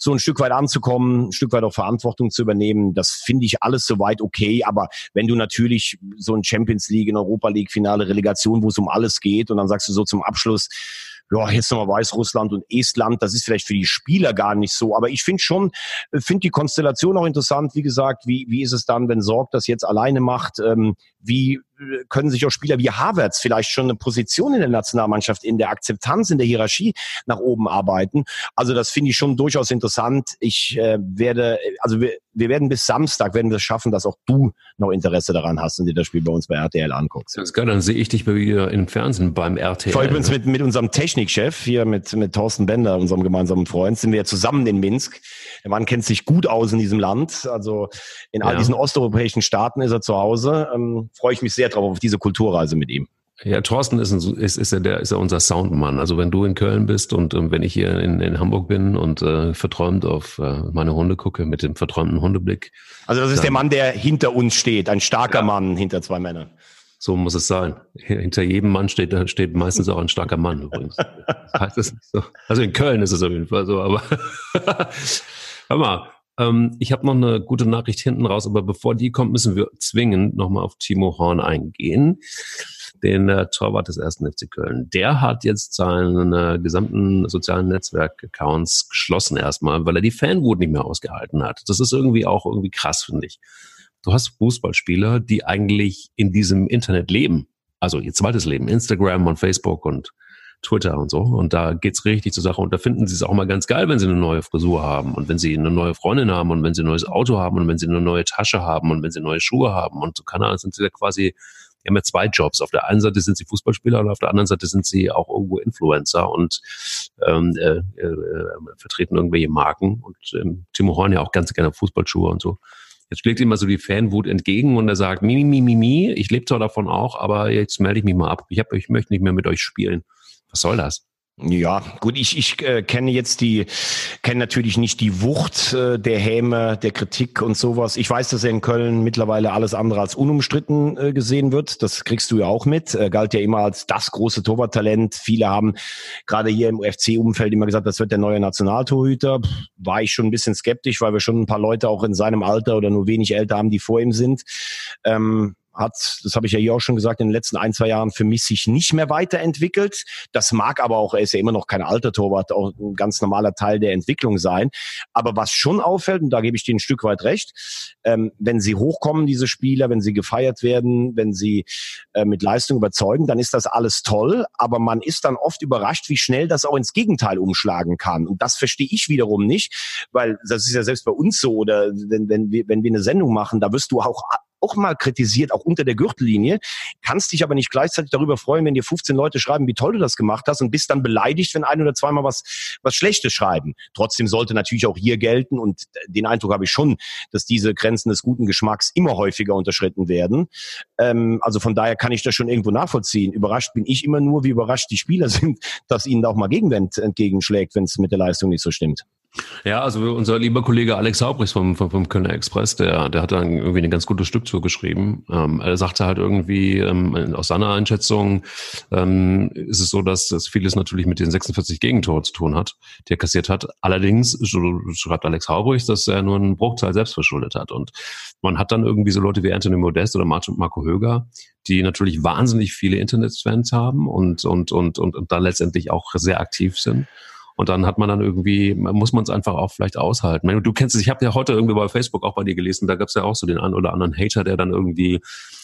so ein Stück weit anzukommen, ein Stück weit auch Verantwortung zu übernehmen. Das finde ich alles soweit okay. Aber wenn du natürlich so ein Champions League, in Europa League Finale, Relegation, wo es um alles geht und dann sagst du so zum Abschluss, ja, jetzt nochmal Weißrussland und Estland, das ist vielleicht für die Spieler gar nicht so. Aber ich finde schon, finde die Konstellation auch interessant. Wie gesagt, wie, wie ist es dann, wenn Sorg das jetzt alleine macht? Ähm, wie können sich auch Spieler wie Havertz vielleicht schon eine Position in der Nationalmannschaft, in der Akzeptanz, in der Hierarchie nach oben arbeiten. Also das finde ich schon durchaus interessant. Ich äh, werde, also wir, wir werden bis Samstag, werden wir es schaffen, dass auch du noch Interesse daran hast und dir das Spiel bei uns bei RTL anguckst. Das ist geil, dann sehe ich dich wieder im Fernsehen beim RTL. Vor übrigens mit, mit unserem Technikchef hier, mit, mit Thorsten Bender, unserem gemeinsamen Freund, sind wir ja zusammen in Minsk. Der Mann kennt sich gut aus in diesem Land. Also in all ja. diesen osteuropäischen Staaten ist er zu Hause. Ähm, freue ich mich sehr drauf auf diese Kulturreise mit ihm. Ja, Thorsten ist, ein, ist, ist, ja der, ist ja unser Soundmann. Also wenn du in Köln bist und ähm, wenn ich hier in, in Hamburg bin und äh, verträumt auf äh, meine Hunde gucke mit dem verträumten Hundeblick. Also das ist dann, der Mann, der hinter uns steht, ein starker ja. Mann hinter zwei Männern. So muss es sein. Hinter jedem Mann steht, steht meistens auch ein starker Mann übrigens. [LAUGHS] Das heißt es nicht so. Also in Köln ist es auf jeden Fall so, aber [LAUGHS] hör mal, ähm, ich habe noch eine gute Nachricht hinten raus, aber bevor die kommt, müssen wir zwingend nochmal auf Timo Horn eingehen den äh, Torwart des ersten FC Köln. Der hat jetzt seinen äh, gesamten sozialen Netzwerk-Accounts geschlossen erstmal, weil er die Fanwut nicht mehr ausgehalten hat. Das ist irgendwie auch irgendwie krass, finde ich. Du hast Fußballspieler, die eigentlich in diesem Internet leben. Also ihr zweites Leben, Instagram und Facebook und Twitter und so. Und da geht's richtig zur Sache. Und da finden sie es auch mal ganz geil, wenn sie eine neue Frisur haben und wenn sie eine neue Freundin haben und wenn sie ein neues Auto haben und wenn sie eine neue Tasche haben und wenn sie neue Schuhe haben und so keine Ahnung, sind sie da quasi die haben ja zwei Jobs. Auf der einen Seite sind sie Fußballspieler und auf der anderen Seite sind sie auch irgendwo Influencer und ähm, äh, äh, vertreten irgendwelche Marken. Und ähm, Timo Horn ja auch ganz gerne Fußballschuhe und so. Jetzt schlägt ihm mal so die Fanwut entgegen und er sagt, mi, mi, mi, mi, ich lebe zwar davon auch, aber jetzt melde ich mich mal ab. Ich, hab, ich möchte nicht mehr mit euch spielen. Was soll das? Ja, gut, ich, ich äh, kenne jetzt die, kenne natürlich nicht die Wucht äh, der Häme, der Kritik und sowas. Ich weiß, dass er in Köln mittlerweile alles andere als unumstritten äh, gesehen wird. Das kriegst du ja auch mit. Er galt ja immer als das große Torwarttalent. Viele haben gerade hier im UFC-Umfeld immer gesagt, das wird der neue Nationaltorhüter. War ich schon ein bisschen skeptisch, weil wir schon ein paar Leute auch in seinem Alter oder nur wenig älter haben, die vor ihm sind. Ähm, hat, das habe ich ja hier auch schon gesagt, in den letzten ein, zwei Jahren für mich sich nicht mehr weiterentwickelt. Das mag aber auch, er ist ja immer noch kein alter Torwart, auch ein ganz normaler Teil der Entwicklung sein. Aber was schon auffällt, und da gebe ich dir ein Stück weit recht, ähm, wenn sie hochkommen, diese Spieler, wenn sie gefeiert werden, wenn sie äh, mit Leistung überzeugen, dann ist das alles toll. Aber man ist dann oft überrascht, wie schnell das auch ins Gegenteil umschlagen kann. Und das verstehe ich wiederum nicht, weil das ist ja selbst bei uns so, oder wenn, wenn, wir, wenn wir eine Sendung machen, da wirst du auch auch mal kritisiert, auch unter der Gürtellinie, kannst dich aber nicht gleichzeitig darüber freuen, wenn dir 15 Leute schreiben, wie toll du das gemacht hast und bist dann beleidigt, wenn ein oder zweimal was, was Schlechtes schreiben. Trotzdem sollte natürlich auch hier gelten und den Eindruck habe ich schon, dass diese Grenzen des guten Geschmacks immer häufiger unterschritten werden. Ähm, also von daher kann ich das schon irgendwo nachvollziehen. Überrascht bin ich immer nur, wie überrascht die Spieler [LAUGHS] sind, dass ihnen da auch mal Gegenwind entgegenschlägt, wenn es mit der Leistung nicht so stimmt. Ja, also unser lieber Kollege Alex Haubrichs vom, vom, vom Kölner Express, der, der hat dann irgendwie ein ganz gutes Stück zugeschrieben. Ähm, er sagte halt irgendwie, ähm, aus seiner Einschätzung ähm, ist es so, dass das vieles natürlich mit den 46 Gegentoren zu tun hat, die er kassiert hat. Allerdings schreibt Alex Haubrichs, dass er nur einen Bruchteil selbst verschuldet hat. Und man hat dann irgendwie so Leute wie Anthony Modest oder Marco Höger, die natürlich wahnsinnig viele Internetfans haben und, und, und, und, und dann letztendlich auch sehr aktiv sind. Und dann hat man dann irgendwie, muss man es einfach auch vielleicht aushalten. Du kennst es, ich habe ja heute irgendwie bei Facebook auch bei dir gelesen, da gab es ja auch so den einen oder anderen Hater, der dann irgendwie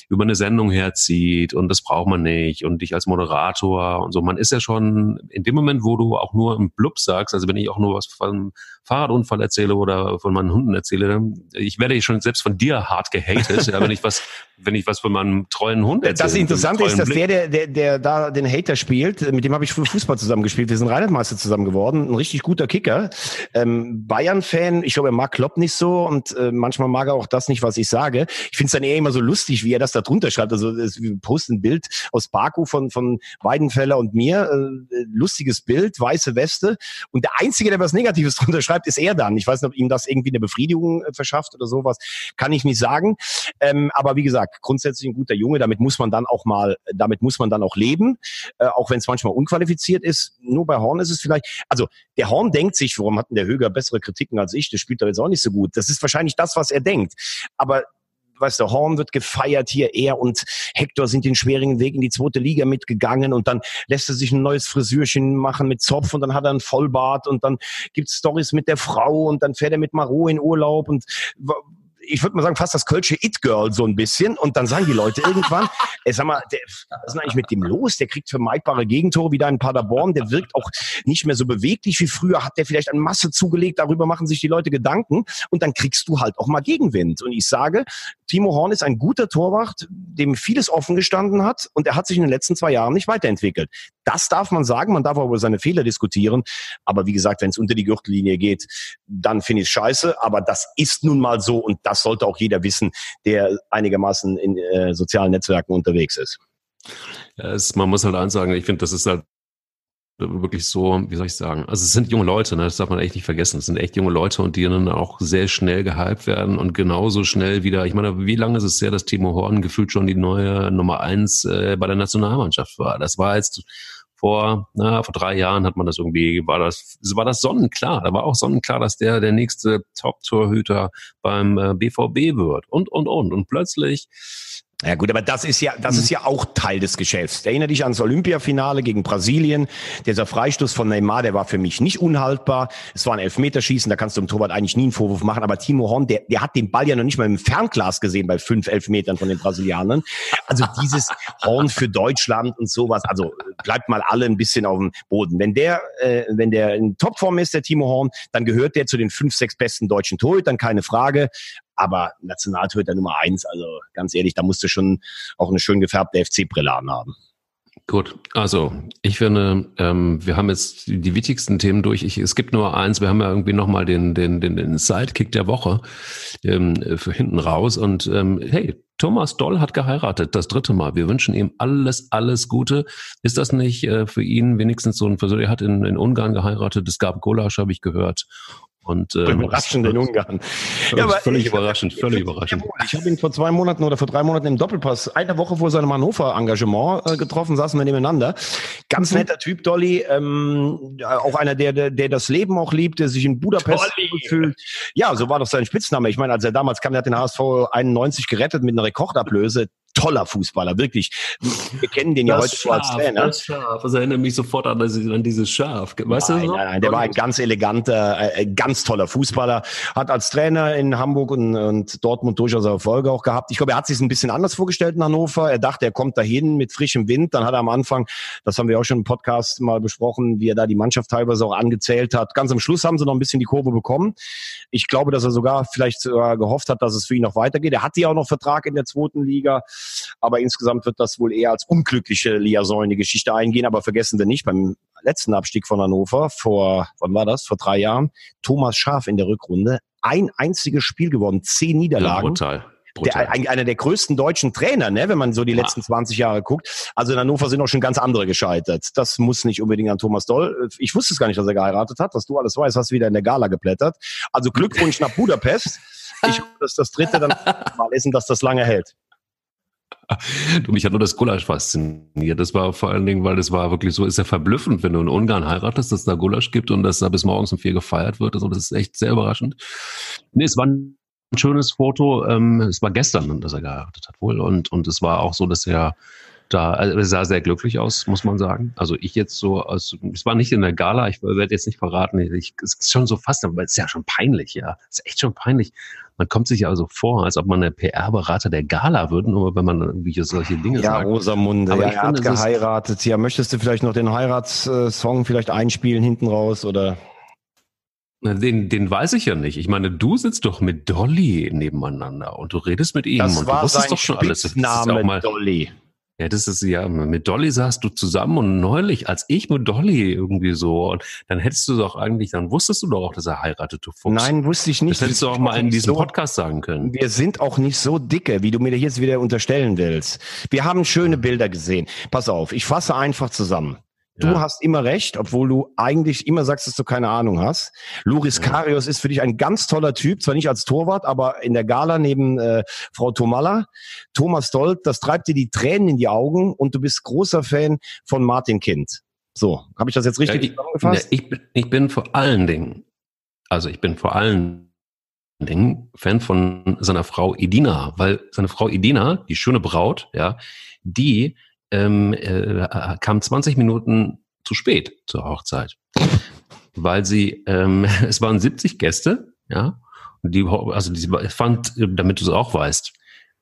über eine Sendung herzieht und das braucht man nicht und dich als Moderator und so. Man ist ja schon in dem Moment, wo du auch nur im Blub sagst, also wenn ich auch nur was von Fahrradunfall erzähle oder von meinen Hunden erzähle, ich werde schon selbst von dir hart gehatet, ja, wenn ich was, [LAUGHS] wenn ich was von meinem treuen Hund erzähle. Das Interessante ist, dass der, der, der, der da den Hater spielt, mit dem habe ich früher Fußball zusammen gespielt. Wir sind Rheinlandmeister zusammen geworden, ein richtig guter Kicker. Ähm, Bayern-Fan, ich glaube, er mag Klopp nicht so und äh, manchmal mag er auch das nicht, was ich sage. Ich finde es dann eher immer so lustig, wie er das da drunter schreibt. Also wir posten ein Bild aus Baku von, von Weidenfeller und mir, äh, lustiges Bild, weiße Weste und der Einzige, der was Negatives [LAUGHS] drunter schreibt, ist er dann. Ich weiß nicht, ob ihm das irgendwie eine Befriedigung äh, verschafft oder sowas, kann ich nicht sagen. Ähm, aber wie gesagt, grundsätzlich ein guter Junge, damit muss man dann auch mal, damit muss man dann auch leben, äh, auch wenn es manchmal unqualifiziert ist. Nur bei Horn ist es vielleicht, also der Horn denkt sich, warum hat denn der Höger bessere Kritiken als ich? Der spielt doch jetzt auch nicht so gut. Das ist wahrscheinlich das, was er denkt. Aber weißt du, Horn wird gefeiert hier, er und Hector sind den schwierigen Weg in die zweite Liga mitgegangen und dann lässt er sich ein neues Frisürchen machen mit Zopf und dann hat er einen Vollbart und dann gibt's Stories mit der Frau und dann fährt er mit Marot in Urlaub und ich würde mal sagen, fast das Kölsche It-Girl so ein bisschen. Und dann sagen die Leute irgendwann, [LAUGHS] ey, sag mal, der, was ist denn eigentlich mit dem los? Der kriegt vermeidbare Gegentore wieder in Paderborn. Der wirkt auch nicht mehr so beweglich wie früher. Hat der vielleicht an Masse zugelegt? Darüber machen sich die Leute Gedanken. Und dann kriegst du halt auch mal Gegenwind. Und ich sage, Timo Horn ist ein guter Torwart, dem vieles offen gestanden hat. Und er hat sich in den letzten zwei Jahren nicht weiterentwickelt. Das darf man sagen. Man darf auch über seine Fehler diskutieren. Aber wie gesagt, wenn es unter die Gürtellinie geht, dann finde ich es scheiße. Aber das ist nun mal so. Und das sollte auch jeder wissen, der einigermaßen in äh, sozialen Netzwerken unterwegs ist. Ja, es, man muss halt eins sagen, ich finde, das ist halt wirklich so, wie soll ich sagen, also es sind junge Leute, ne? das darf man echt nicht vergessen. Es sind echt junge Leute und die dann auch sehr schnell gehypt werden und genauso schnell wieder, ich meine, wie lange ist es her, dass Timo Horn gefühlt schon die neue Nummer eins äh, bei der Nationalmannschaft war? Das war jetzt vor, na, vor drei Jahren hat man das irgendwie, war das, war das sonnenklar. Da war auch sonnenklar, dass der der nächste Top-Torhüter beim äh, BVB wird und, und, und. Und plötzlich ja gut, aber das ist ja, das ist ja auch Teil des Geschäfts. Erinnere dich ans Olympiafinale gegen Brasilien. Dieser Freistoß von Neymar, der war für mich nicht unhaltbar. Es war ein Elfmeterschießen, da kannst du dem Torwart eigentlich nie einen Vorwurf machen. Aber Timo Horn, der, der hat den Ball ja noch nicht mal im Fernglas gesehen bei fünf Elfmetern von den Brasilianern. Also dieses [LAUGHS] Horn für Deutschland und sowas. Also bleibt mal alle ein bisschen auf dem Boden. Wenn der, äh, wenn der in Topform ist, der Timo Horn, dann gehört der zu den fünf, sechs besten deutschen Torhütern, keine Frage. Aber Nationaltorhüter Nummer eins, also ganz ehrlich, da musst du schon auch eine schön gefärbte FC-Brille anhaben. Gut, also ich finde, ähm, wir haben jetzt die, wichtigsten Themen durch. Ich, es gibt nur eins, wir haben ja irgendwie nochmal den, den, den, den Sidekick der Woche ähm, für hinten raus. Und ähm, hey, Thomas Doll hat geheiratet, das dritte Mal. Wir wünschen ihm alles, alles Gute. Ist das nicht äh, für ihn wenigstens so ein Versuch? Er hat in, in Ungarn geheiratet, es gab Gulasch, habe ich gehört. Und, ähm, überraschend in Ungarn. Ja, aber völlig ich, überraschend, völlig überraschend. Ich habe ihn vor zwei Monaten oder vor drei Monaten im Doppelpass, eine Woche vor seinem Hannover-Engagement äh, getroffen, saßen wir nebeneinander. Ganz mhm. netter Typ, Dolly. Ähm, auch einer, der, der, der das Leben auch liebt, der sich in Budapest fühlt. Ja, so war doch sein Spitzname. Ich meine, als er damals kam, der hat den HSV 91 gerettet mit einer Rekordablöse toller Fußballer, wirklich. Wir kennen den das ja heute Schaf, als Trainer. Das Schaf, das erinnert mich sofort an, an dieses Schaf. Weißt nein, du nein, nein, der war ein ganz eleganter, äh, ganz toller Fußballer. Hat als Trainer in Hamburg und, und Dortmund durchaus Erfolge auch gehabt. Ich glaube, er hat sich ein bisschen anders vorgestellt in Hannover. Er dachte, er kommt dahin mit frischem Wind. Dann hat er am Anfang, das haben wir auch schon im Podcast mal besprochen, wie er da die Mannschaft teilweise auch angezählt hat. Ganz am Schluss haben sie noch ein bisschen die Kurve bekommen. Ich glaube, dass er sogar vielleicht sogar gehofft hat, dass es für ihn noch weitergeht. Er hat ja auch noch Vertrag in der zweiten Liga. Aber insgesamt wird das wohl eher als unglückliche Liaison in die Geschichte eingehen. Aber vergessen wir nicht, beim letzten Abstieg von Hannover vor, wann war das? Vor drei Jahren, Thomas Schaf in der Rückrunde, ein einziges Spiel gewonnen, zehn Niederlagen. Ja, brutal. Der, einer der größten deutschen Trainer, ne, wenn man so die ja. letzten 20 Jahre guckt. Also in Hannover sind auch schon ganz andere gescheitert. Das muss nicht unbedingt an Thomas Doll. Ich wusste es gar nicht, dass er geheiratet hat. Was du alles weißt, hast du wieder in der Gala geblättert. Also Glückwunsch nach Budapest. Ich [LAUGHS] hoffe, dass das dritte dann mal ist und dass das lange hält. Du, mich hat nur das Gulasch fasziniert. Das war vor allen Dingen, weil das war wirklich so, ist ja verblüffend, wenn du in Ungarn heiratest, dass es da Gulasch gibt und dass da bis morgens um vier gefeiert wird. Also das ist echt sehr überraschend. Nee, es war ein schönes Foto. Ähm, es war gestern, dass er geheiratet hat wohl. Und, und es war auch so, dass er da, also er sah sehr glücklich aus, muss man sagen. Also ich jetzt so, aus, es war nicht in der Gala, ich werde jetzt nicht verraten, ich, es ist schon so fast, aber es ist ja schon peinlich, ja. Es ist echt schon peinlich. Man kommt sich also vor, als ob man der PR-Berater der Gala würde, nur wenn man irgendwie solche Dinge ja, sagt. Ja, Rosamunde, aber ja, er hat geheiratet. Ja, möchtest du vielleicht noch den Heiratssong vielleicht einspielen hinten raus oder? Den, den weiß ich ja nicht. Ich meine, du sitzt doch mit Dolly nebeneinander und du redest mit ihm das und du wusstest doch schon alles. Name Dolly. Ja, das ist ja, mit Dolly saßt du zusammen und neulich, als ich mit Dolly irgendwie so, und dann hättest du doch eigentlich, dann wusstest du doch auch, dass er heiratet, du Fuchs. Nein, wusste ich nicht. Das hättest du auch mal in diesem so, Podcast sagen können. Wir sind auch nicht so dicke, wie du mir jetzt wieder unterstellen willst. Wir haben schöne Bilder gesehen. Pass auf, ich fasse einfach zusammen. Du ja. hast immer recht, obwohl du eigentlich immer sagst, dass du keine Ahnung hast. Luris ja. Karius ist für dich ein ganz toller Typ, zwar nicht als Torwart, aber in der Gala neben äh, Frau Tomalla. Thomas Doll, das treibt dir die Tränen in die Augen und du bist großer Fan von Martin Kind. So, habe ich das jetzt richtig ja, ich, zusammengefasst? Ich, ich bin vor allen Dingen, also ich bin vor allen Dingen Fan von seiner Frau Edina, weil seine Frau Edina, die schöne Braut, ja, die ähm, äh, kam 20 Minuten zu spät zur Hochzeit, weil sie, ähm, [LAUGHS] es waren 70 Gäste, ja, und die, also die fand, damit du es auch weißt,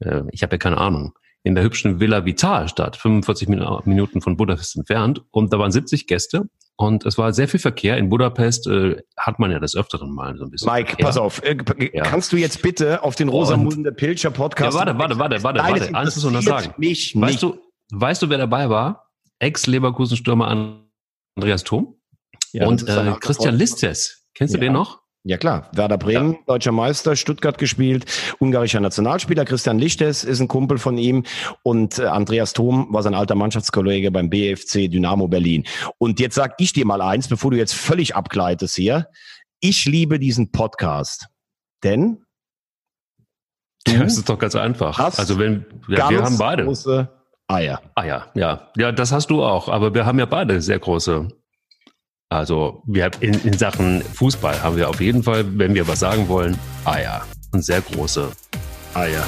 äh, ich habe ja keine Ahnung, in der hübschen Villa Vital statt, 45 Minuten von Budapest entfernt, und da waren 70 Gäste und es war sehr viel Verkehr. In Budapest äh, hat man ja des Öfteren mal so ein bisschen. Mike, Verkehr. pass auf. Äh, ja. Kannst du jetzt bitte auf den Rosamunde Pilcher Podcast. Ja, warte, warte, warte, warte, warte. Eins muss man noch sagen. Mich weißt nicht. du, Weißt du, wer dabei war? Ex-Leverkusen-Stürmer Andreas Thom ja, und äh, Christian Listes. Kennst du ja. den noch? Ja klar, Werder Bremen, ja. deutscher Meister, Stuttgart gespielt, ungarischer Nationalspieler, Christian Lichtes ist ein Kumpel von ihm und äh, Andreas Thom war sein alter Mannschaftskollege beim BFC Dynamo Berlin. Und jetzt sag ich dir mal eins, bevor du jetzt völlig abgleitest hier. Ich liebe diesen Podcast, denn du das ist doch ganz einfach. Also wenn ja, wir haben beide große Eier. Eier, ja, ja, das hast du auch. Aber wir haben ja beide sehr große also wir in, in Sachen Fußball haben wir auf jeden Fall, wenn wir was sagen wollen, Eier. Und sehr große Eier.